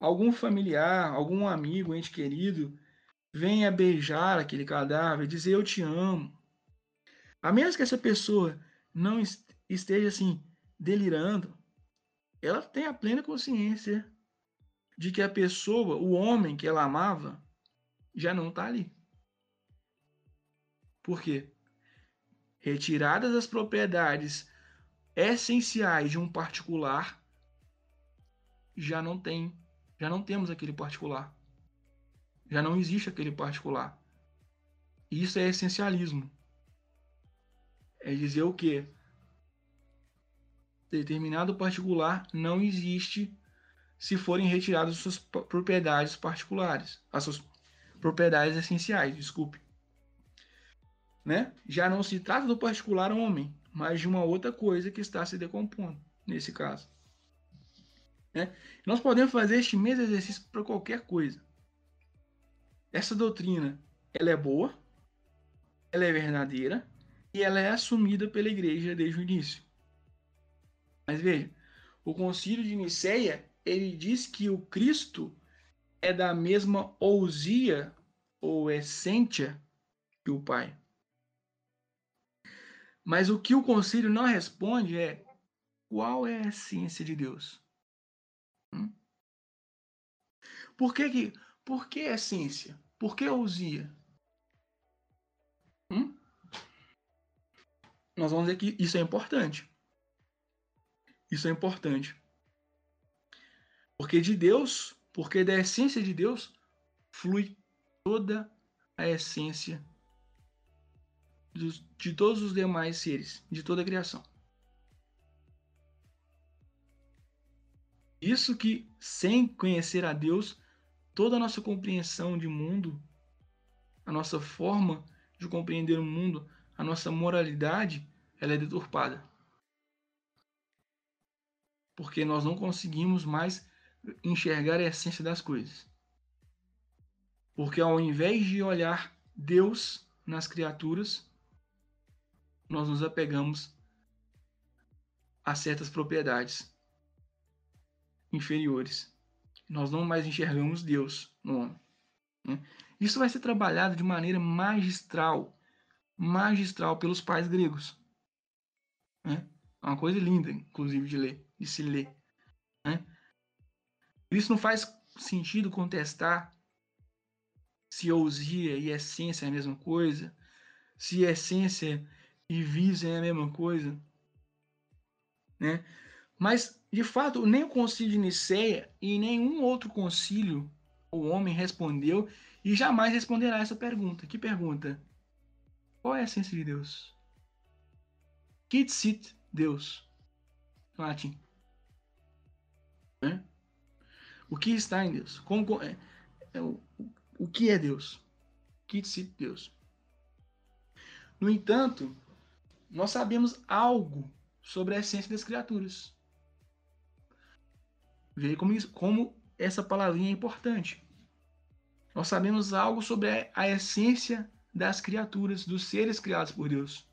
algum familiar, algum amigo, ente querido, venha beijar aquele cadáver, dizer eu te amo. A menos que essa pessoa não esteja assim delirando, ela tem a plena consciência de que a pessoa, o homem que ela amava, já não está ali. Por quê? Retiradas as propriedades essenciais de um particular, já não tem, já não temos aquele particular. Já não existe aquele particular. Isso é essencialismo. É dizer o quê? Determinado particular não existe se forem retiradas suas propriedades particulares, as suas propriedades essenciais, desculpe. Né? Já não se trata do particular homem, mas de uma outra coisa que está se decompondo, nesse caso. Né? Nós podemos fazer este mesmo exercício para qualquer coisa. Essa doutrina, ela é boa, ela é verdadeira e ela é assumida pela igreja desde o início. Mas veja, o concílio de Nicéia, ele diz que o Cristo é da mesma ousia ou essência que o Pai. Mas o que o concílio não responde é qual é a essência de Deus? Hum? Por que, que por que essência? Por que ousia? Nós vamos ver que isso é importante. Isso é importante. Porque de Deus, porque da essência de Deus, flui toda a essência de todos os demais seres, de toda a criação. Isso que, sem conhecer a Deus, toda a nossa compreensão de mundo, a nossa forma de compreender o mundo, a nossa moralidade, ela é deturpada. Porque nós não conseguimos mais enxergar a essência das coisas. Porque ao invés de olhar Deus nas criaturas, nós nos apegamos a certas propriedades inferiores. Nós não mais enxergamos Deus no homem. Né? Isso vai ser trabalhado de maneira magistral, magistral pelos pais gregos. Né? É uma coisa linda, inclusive, de ler, de se ler. Né? Isso não faz sentido contestar se ousia e essência é a mesma coisa, se essência e visem é a mesma coisa. Né? Mas, de fato, nem o concílio de Nicéia e nenhum outro concílio o homem respondeu e jamais responderá essa pergunta. Que pergunta? Qual é a essência de Deus? Quid sit Deus? Em latim. O que está em Deus? Como, é, é, o, o que é Deus? Quid sit Deus? No entanto, nós sabemos algo sobre a essência das criaturas. Veja como, isso, como essa palavrinha é importante. Nós sabemos algo sobre a, a essência das criaturas, dos seres criados por Deus.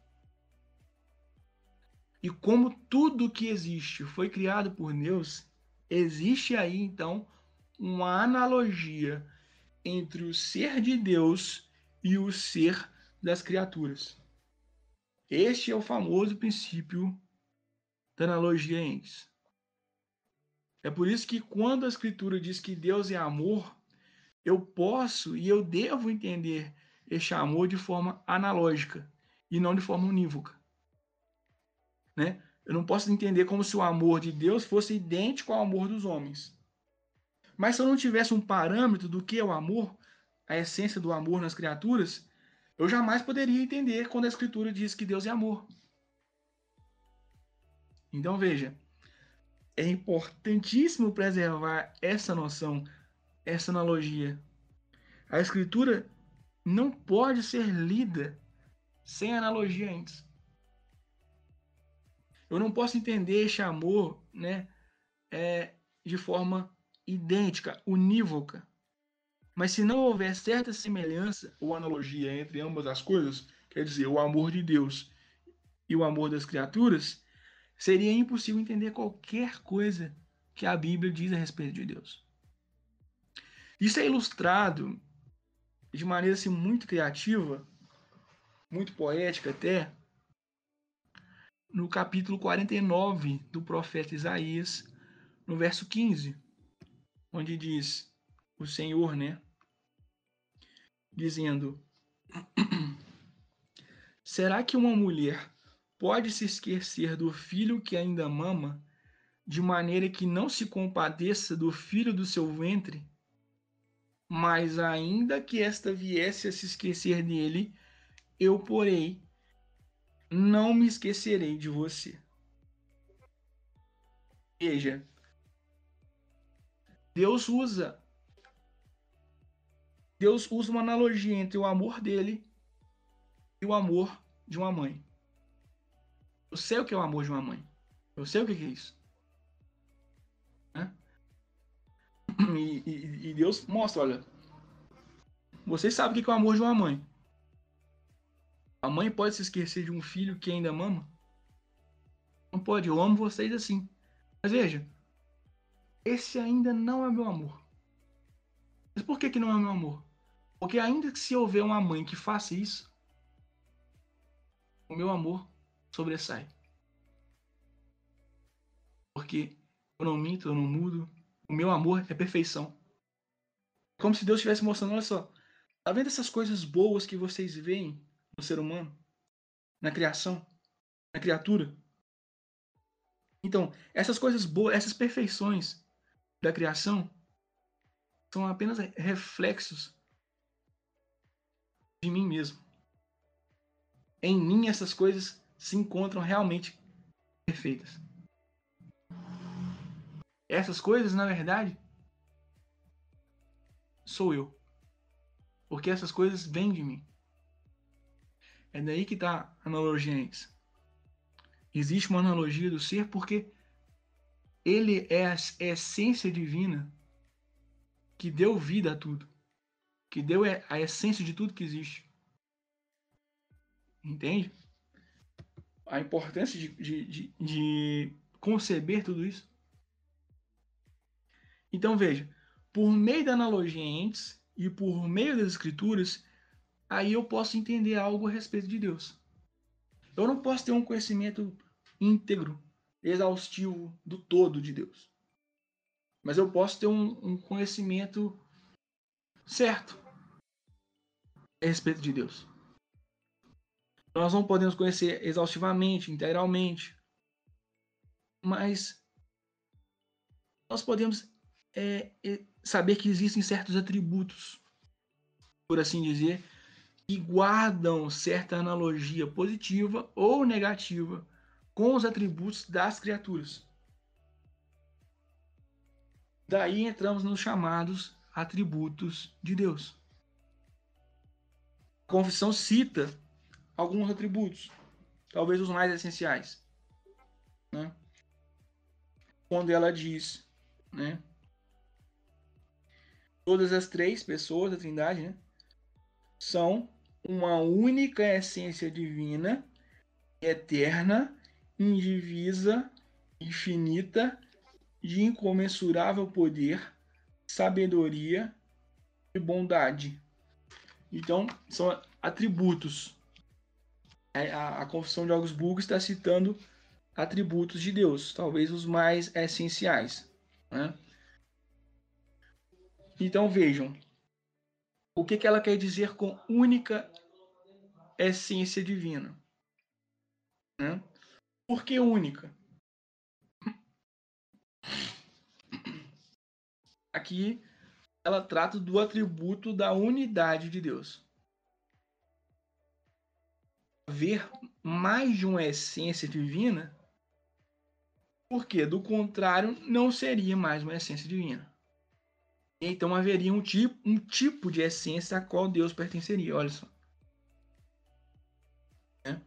E como tudo que existe foi criado por Deus, existe aí então uma analogia entre o ser de Deus e o ser das criaturas. Este é o famoso princípio da analogia entes. É por isso que quando a escritura diz que Deus é amor, eu posso e eu devo entender este amor de forma analógica e não de forma unívoca. Né? Eu não posso entender como se o amor de Deus fosse idêntico ao amor dos homens. Mas se eu não tivesse um parâmetro do que é o amor, a essência do amor nas criaturas, eu jamais poderia entender quando a Escritura diz que Deus é amor. Então veja, é importantíssimo preservar essa noção, essa analogia. A Escritura não pode ser lida sem analogia antes. Eu não posso entender este amor né, é, de forma idêntica, unívoca. Mas se não houver certa semelhança ou analogia entre ambas as coisas, quer dizer, o amor de Deus e o amor das criaturas, seria impossível entender qualquer coisa que a Bíblia diz a respeito de Deus. Isso é ilustrado de maneira assim, muito criativa, muito poética até, no capítulo 49 do profeta Isaías, no verso 15, onde diz o Senhor, né? Dizendo: Será que uma mulher pode se esquecer do filho que ainda mama, de maneira que não se compadeça do filho do seu ventre? Mas ainda que esta viesse a se esquecer dele, eu, porém, não me esquecerei de você. Veja, Deus usa Deus usa uma analogia entre o amor dele e o amor de uma mãe. Eu sei o que é o amor de uma mãe. Eu sei o que é isso. E, e, Deus mostra, olha. Vocês sabem o que é o amor de uma mãe. A mãe pode se esquecer de um filho que ainda mama? Não pode. Eu amo vocês assim. Mas veja, esse ainda não é meu amor. Mas por que, que não é meu amor? Porque ainda que se houver uma mãe que faça isso, o meu amor sobressai. Porque eu não minto, eu não mudo. O meu amor é perfeição. Como se Deus estivesse mostrando, olha só, tá vendo essas coisas boas que vocês veem no ser humano, na criação, na criatura? Então, essas coisas boas, essas perfeições da criação são apenas reflexos de mim mesmo. Em mim essas coisas se encontram realmente perfeitas. Essas coisas, na verdade, sou eu. Porque essas coisas vêm de mim. É daí que está a analogia. Existe uma analogia do ser porque ele é a essência divina que deu vida a tudo, que deu a essência de tudo que existe. Entende? A importância de, de, de, de conceber tudo isso. Então veja, por meio da analogia entes e por meio das escrituras, aí eu posso entender algo a respeito de Deus. Eu não posso ter um conhecimento íntegro exaustivo do todo de Deus. Mas eu posso ter um, um conhecimento certo a respeito de Deus. Nós não podemos conhecer exaustivamente, integralmente, mas nós podemos é, é, saber que existem certos atributos, por assim dizer, que guardam certa analogia positiva ou negativa com os atributos das criaturas. Daí entramos nos chamados atributos de Deus. A confissão cita alguns atributos, talvez os mais essenciais. Né? Quando ela diz, né? Todas as três pessoas da Trindade né, são uma única essência divina, eterna indivisa, infinita, de incomensurável poder, sabedoria e bondade. Então, são atributos. É, a, a Confissão de Augsburgo está citando atributos de Deus, talvez os mais essenciais. Né? Então vejam, O que, que ela quer dizer com única essência divina? Né? Por que única? Aqui ela trata do atributo da unidade de Deus. Ver mais de uma essência divina, porque do contrário não seria mais uma essência divina. Então haveria um tipo, um tipo de essência a qual Deus pertenceria. Olha só. É.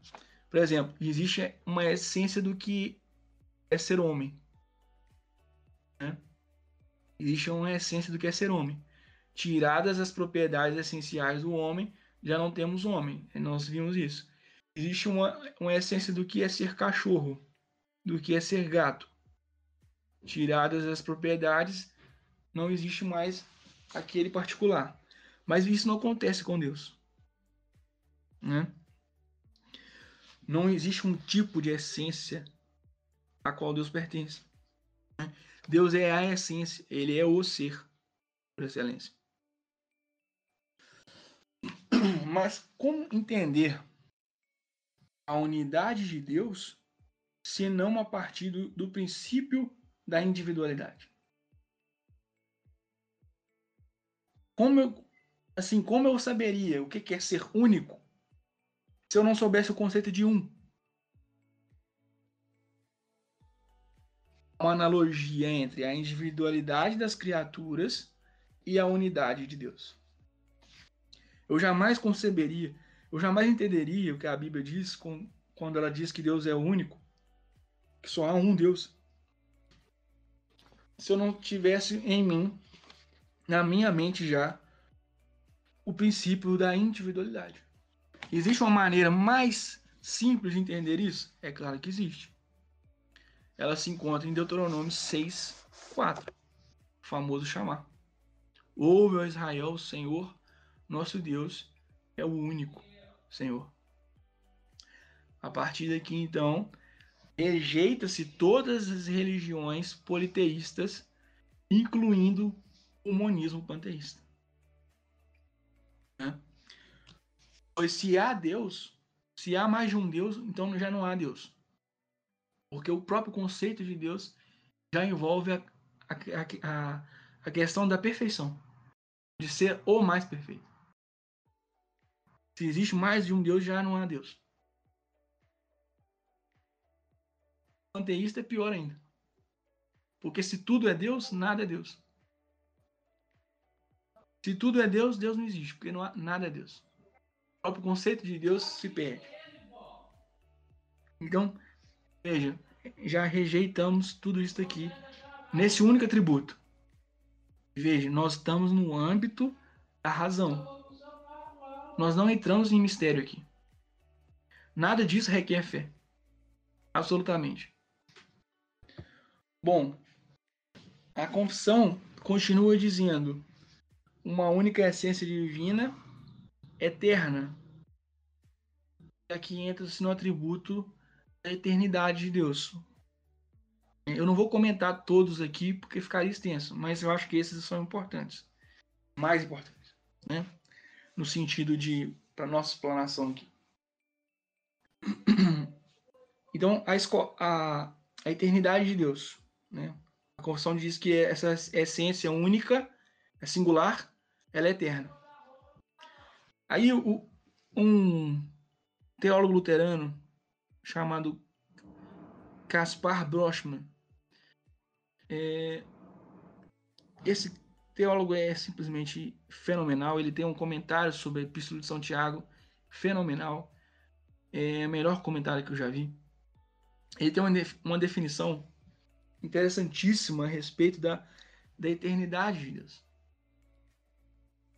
Por exemplo, existe uma essência do que é ser homem. É. Existe uma essência do que é ser homem. Tiradas as propriedades essenciais do homem, já não temos homem. Nós vimos isso. Existe uma, uma essência do que é ser cachorro, do que é ser gato. Tiradas as propriedades, não existe mais aquele particular. Mas isso não acontece com Deus. Né? Não existe um tipo de essência a qual Deus pertence. Né? Deus é a essência, ele é o ser, por excelência. Mas como entender a unidade de Deus se não a partir do, do princípio da individualidade? Como eu, assim, como eu saberia o que é ser único se eu não soubesse o conceito de um? Uma analogia entre a individualidade das criaturas e a unidade de Deus. Eu jamais conceberia, eu jamais entenderia o que a Bíblia diz quando ela diz que Deus é único, que só há um Deus. Se eu não tivesse em mim na minha mente já o princípio da individualidade. Existe uma maneira mais simples de entender isso? É claro que existe. Ela se encontra em Deuteronômio 6, 4, o famoso chamar. Ouve, ó Israel, o Senhor, nosso Deus, é o único Senhor. A partir daqui, então, rejeita-se todas as religiões politeístas, incluindo o monismo panteísta. Né? Pois se há Deus, se há mais de um Deus, então já não há Deus. Porque o próprio conceito de Deus já envolve a, a, a, a questão da perfeição, de ser o mais perfeito. Se existe mais de um Deus, já não há Deus. Panteísta é pior ainda. Porque se tudo é Deus, nada é Deus. Se tudo é Deus, Deus não existe, porque não há, nada é Deus. O próprio conceito de Deus se perde. Então, veja, já rejeitamos tudo isso aqui nesse único atributo. Veja, nós estamos no âmbito da razão. Nós não entramos em mistério aqui. Nada disso requer fé. Absolutamente. Bom, a confissão continua dizendo: uma única essência divina, eterna. Aqui entra-se no atributo da eternidade de Deus. Eu não vou comentar todos aqui porque ficaria extenso, mas eu acho que esses são importantes. Mais importantes, né? No sentido de para nossa explanação aqui. Então, a, a, a eternidade de Deus, né? A confissão diz que essa essência única, é singular, ela é eterna. Aí o, um teólogo luterano chamado Caspar Brochmann, é, esse teólogo é simplesmente fenomenal. Ele tem um comentário sobre a Epístola de São Tiago fenomenal. É o melhor comentário que eu já vi. Ele tem uma, uma definição interessantíssima a respeito da, da eternidade de Deus.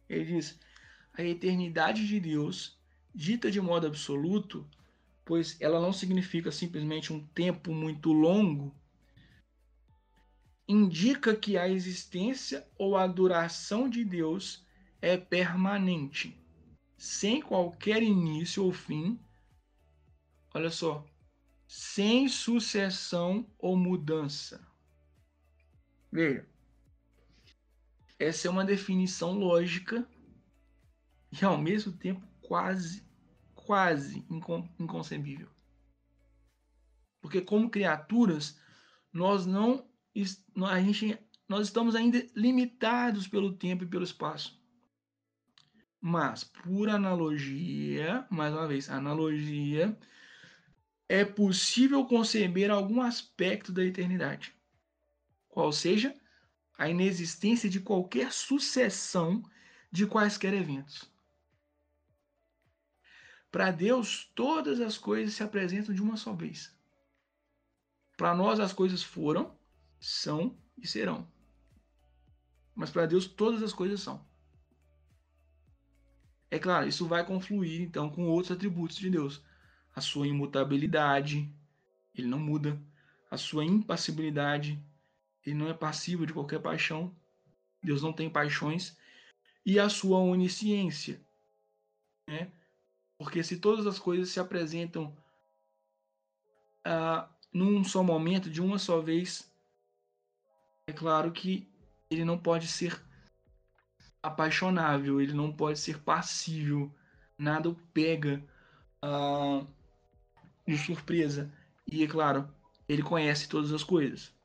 Ele diz: a eternidade de Deus, dita de modo absoluto, pois ela não significa simplesmente um tempo muito longo, indica que a existência ou a duração de Deus é permanente, sem qualquer início ou fim. Olha só, sem sucessão ou mudança. Veja, essa é uma definição lógica e ao mesmo tempo quase, quase inconcebível. Porque como criaturas, nós não a gente nós estamos ainda limitados pelo tempo e pelo espaço. Mas por analogia, mais uma vez, analogia, é possível conceber algum aspecto da eternidade, qual seja a inexistência de qualquer sucessão de quaisquer eventos. Para Deus, todas as coisas se apresentam de uma só vez. Para nós, as coisas foram, são e serão. Mas para Deus, todas as coisas são. É claro, isso vai confluir então com outros atributos de Deus. A sua imutabilidade, ele não muda. A sua impassibilidade, ele não é passivo de qualquer paixão. Deus não tem paixões. E a sua onisciência, né? Porque se todas as coisas se apresentam ah, num só momento, de uma só vez, é claro que ele não pode ser apaixonável, ele não pode ser passível, nada o pega ah, de surpresa. E é claro, ele conhece todas as coisas.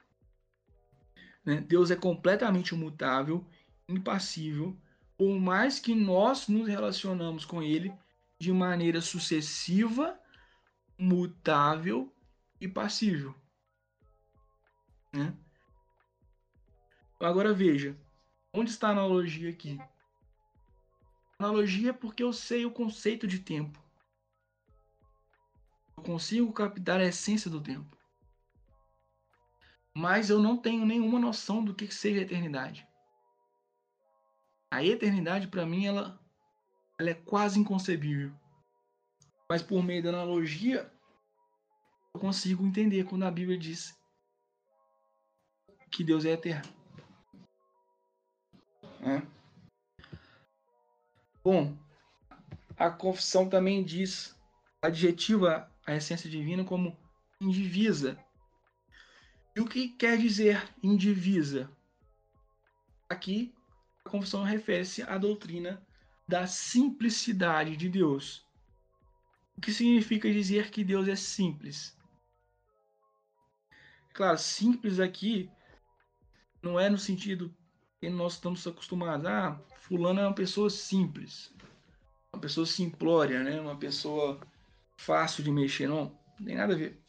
Né? Deus é completamente imutável, impassível, por mais que nós nos relacionamos com ele de maneira sucessiva, mutável e passível. Né? Agora veja, onde está a analogia aqui? Analogia é porque eu sei o conceito de tempo. Eu consigo captar a essência do tempo. Mas eu não tenho nenhuma noção do que seja a eternidade. A eternidade, para mim, ela ela é quase inconcebível. Mas por meio da analogia, eu consigo entender quando a Bíblia diz que Deus é eterno. É. Bom, a confissão também diz, adjetiva a essência divina como indivisa. E o que quer dizer indivisa? Aqui, a confissão refere-se à doutrina da simplicidade de Deus. O que significa dizer que Deus é simples? Claro, simples aqui não é no sentido que nós estamos acostumados. Ah, fulano é uma pessoa simples, uma pessoa simplória, né? Uma pessoa fácil de mexer, não, não tem nada a ver.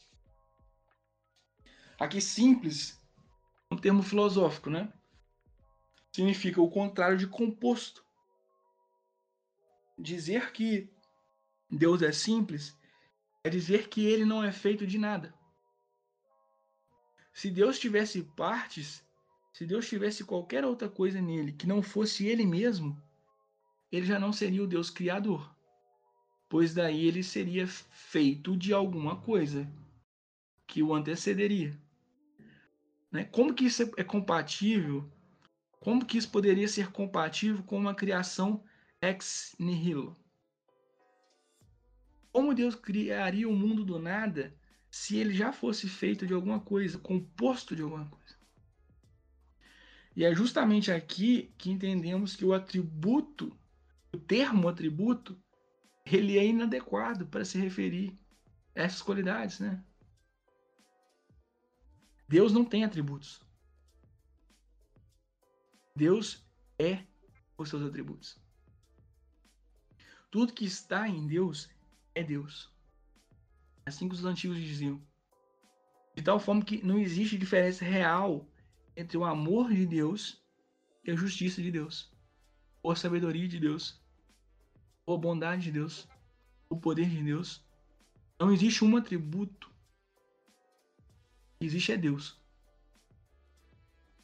Aqui simples, um termo filosófico, né? Significa o contrário de composto dizer que Deus é simples é dizer que ele não é feito de nada. Se Deus tivesse partes, se Deus tivesse qualquer outra coisa nele que não fosse ele mesmo, ele já não seria o Deus criador, pois daí ele seria feito de alguma coisa que o antecederia. Né? Como que isso é compatível? Como que isso poderia ser compatível com uma criação ex nihilo. Como Deus criaria o mundo do nada se ele já fosse feito de alguma coisa, composto de alguma coisa? E é justamente aqui que entendemos que o atributo, o termo atributo, ele é inadequado para se referir a essas qualidades, né? Deus não tem atributos. Deus é os seus atributos. Tudo que está em Deus é Deus. Assim que os antigos diziam. De tal forma que não existe diferença real entre o amor de Deus e a justiça de Deus, ou a sabedoria de Deus, ou a bondade de Deus, o poder de Deus. Não existe um atributo. Existe é Deus.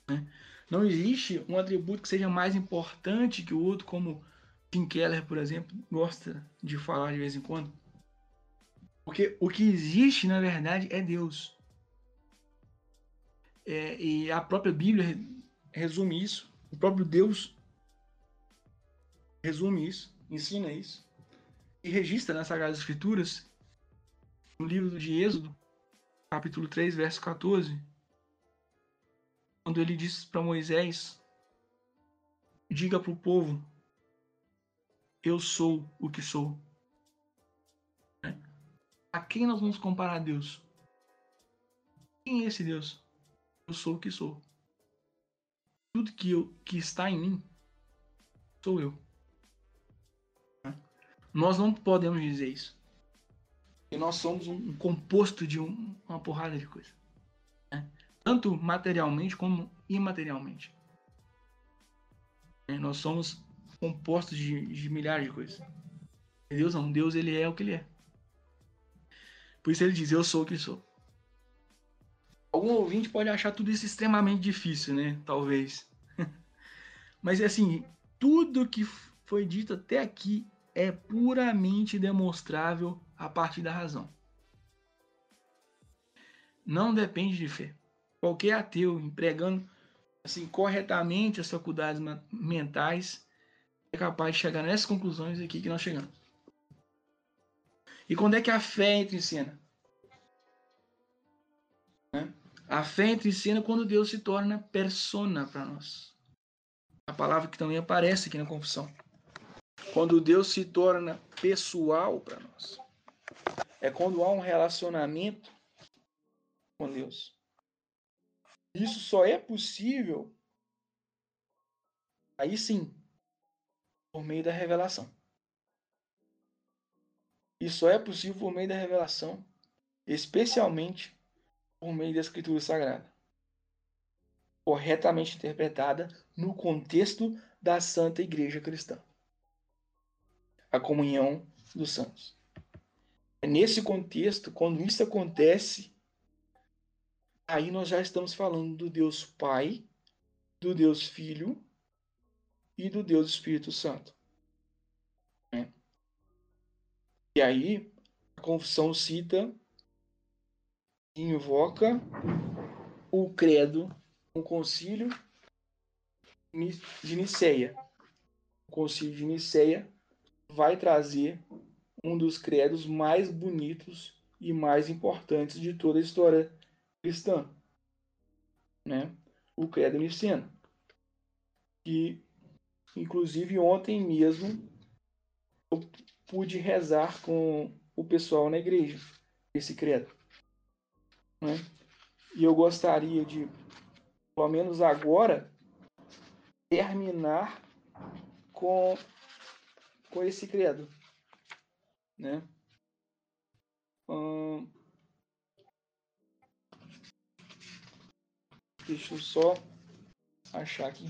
Né? Não existe um atributo que seja mais importante que o outro, como Tim Keller, por exemplo, gosta de falar de vez em quando. Porque o que existe, na verdade, é Deus. É, e a própria Bíblia resume isso. O próprio Deus resume isso, ensina isso. E registra nas Sagradas Escrituras, no livro de Êxodo, capítulo 3, verso 14, quando ele diz para Moisés: Diga para o povo eu sou o que sou. A quem nós vamos comparar a Deus? Quem é esse Deus? Eu sou o que sou. Tudo que, eu, que está em mim sou eu. Nós não podemos dizer isso. E nós somos um, composto de um, uma porrada de coisas. Né? Tanto materialmente como imaterialmente. Nós somos compostos de, de milhares de coisas. Deus não. Deus ele é o que ele é. Por isso ele diz: Eu sou o que sou. Algum ouvinte pode achar tudo isso extremamente difícil, né? Talvez. Mas é assim: tudo que foi dito até aqui é puramente demonstrável a partir da razão. Não depende de fé. Qualquer ateu empregando assim corretamente as faculdades mentais é capaz de chegar nessas conclusões aqui que nós chegamos. E quando é que a fé entra em cena? Né? A fé entra em cena quando Deus se torna persona para nós. A palavra que também aparece aqui na confissão. Quando Deus se torna pessoal para nós. É quando há um relacionamento com Deus. Isso só é possível aí sim por meio da revelação. E só é possível por meio da revelação, especialmente por meio da Escritura Sagrada, corretamente interpretada no contexto da Santa Igreja Cristã a comunhão dos santos. É nesse contexto, quando isso acontece, aí nós já estamos falando do Deus Pai, do Deus Filho e do Deus Espírito Santo. E aí, a confissão cita e invoca o credo, o concílio de Niceia. O concílio de Niceia vai trazer um dos credos mais bonitos e mais importantes de toda a história cristã, né? O credo niceno. E inclusive ontem mesmo eu pude rezar com o pessoal na igreja esse credo. Né? E eu gostaria de, pelo menos agora, terminar com, com esse credo. Né? Hum, deixa eu só achar aqui.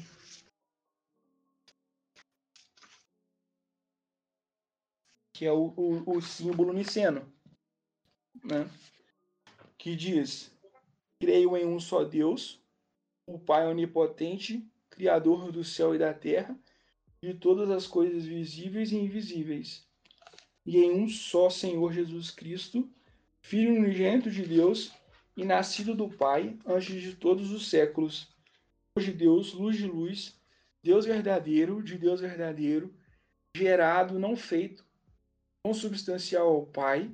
que é o, o, o símbolo niceno, né? que diz: Creio em um só Deus, o Pai onipotente, Criador do céu e da terra, de todas as coisas visíveis e invisíveis, e em um só Senhor Jesus Cristo, Filho unigênito de Deus e nascido do Pai antes de todos os séculos, de Deus, luz de luz, Deus verdadeiro, de Deus verdadeiro, gerado, não feito, consubstancial ao Pai,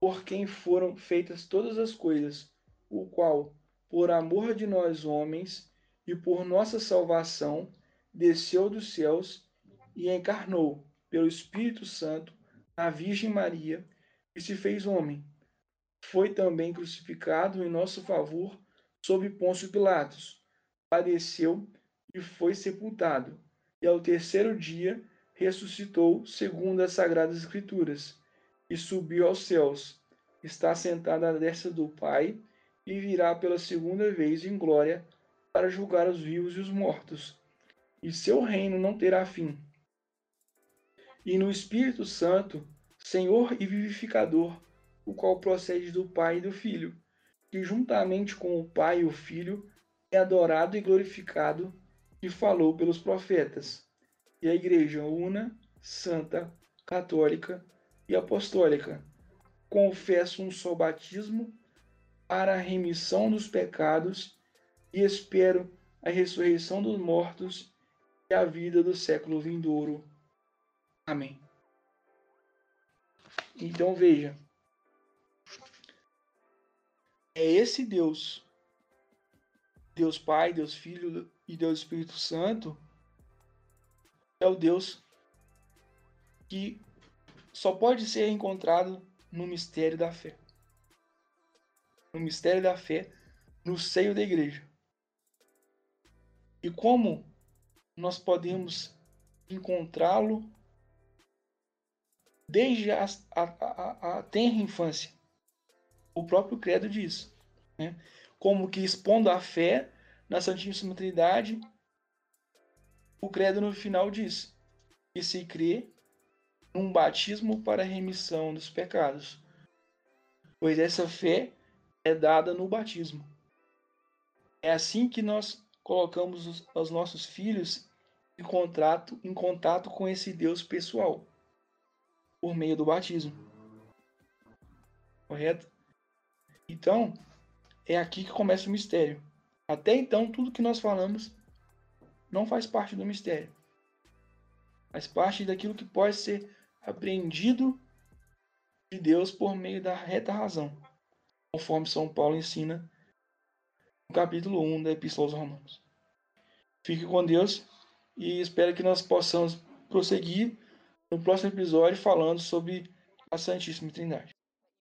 por quem foram feitas todas as coisas, o qual, por amor de nós homens e por nossa salvação, desceu dos céus e encarnou pelo Espírito Santo a Virgem Maria e se fez homem. Foi também crucificado em nosso favor sob Pôncio Pilatos. Padeceu e foi sepultado. E ao terceiro dia ressuscitou segundo as sagradas escrituras e subiu aos céus. Está sentado à destra do Pai e virá pela segunda vez em glória para julgar os vivos e os mortos. E seu reino não terá fim. E no Espírito Santo, Senhor e vivificador, o qual procede do Pai e do Filho, que juntamente com o Pai e o Filho é adorado e glorificado, e falou pelos profetas e a Igreja una, santa, católica e apostólica. Confesso um só batismo para a remissão dos pecados e espero a ressurreição dos mortos e a vida do século vindouro. Amém. Então veja, é esse Deus, Deus Pai, Deus Filho e Deus Espírito Santo, é o Deus que só pode ser encontrado no mistério da fé. No mistério da fé, no seio da igreja. E como nós podemos encontrá-lo desde a, a, a, a tenra infância. O próprio credo diz. Né? Como que expondo a fé na Santíssima Trindade, o credo no final diz que se crê num batismo para remissão dos pecados, pois essa fé é dada no batismo. É assim que nós colocamos os, os nossos filhos em contato, em contato com esse Deus pessoal, por meio do batismo. Correto? Então, é aqui que começa o mistério. Até então, tudo que nós falamos não faz parte do mistério. Faz parte daquilo que pode ser apreendido de Deus por meio da reta razão, conforme São Paulo ensina no capítulo 1 da Epístola aos Romanos. Fique com Deus e espero que nós possamos prosseguir no próximo episódio falando sobre a Santíssima Trindade.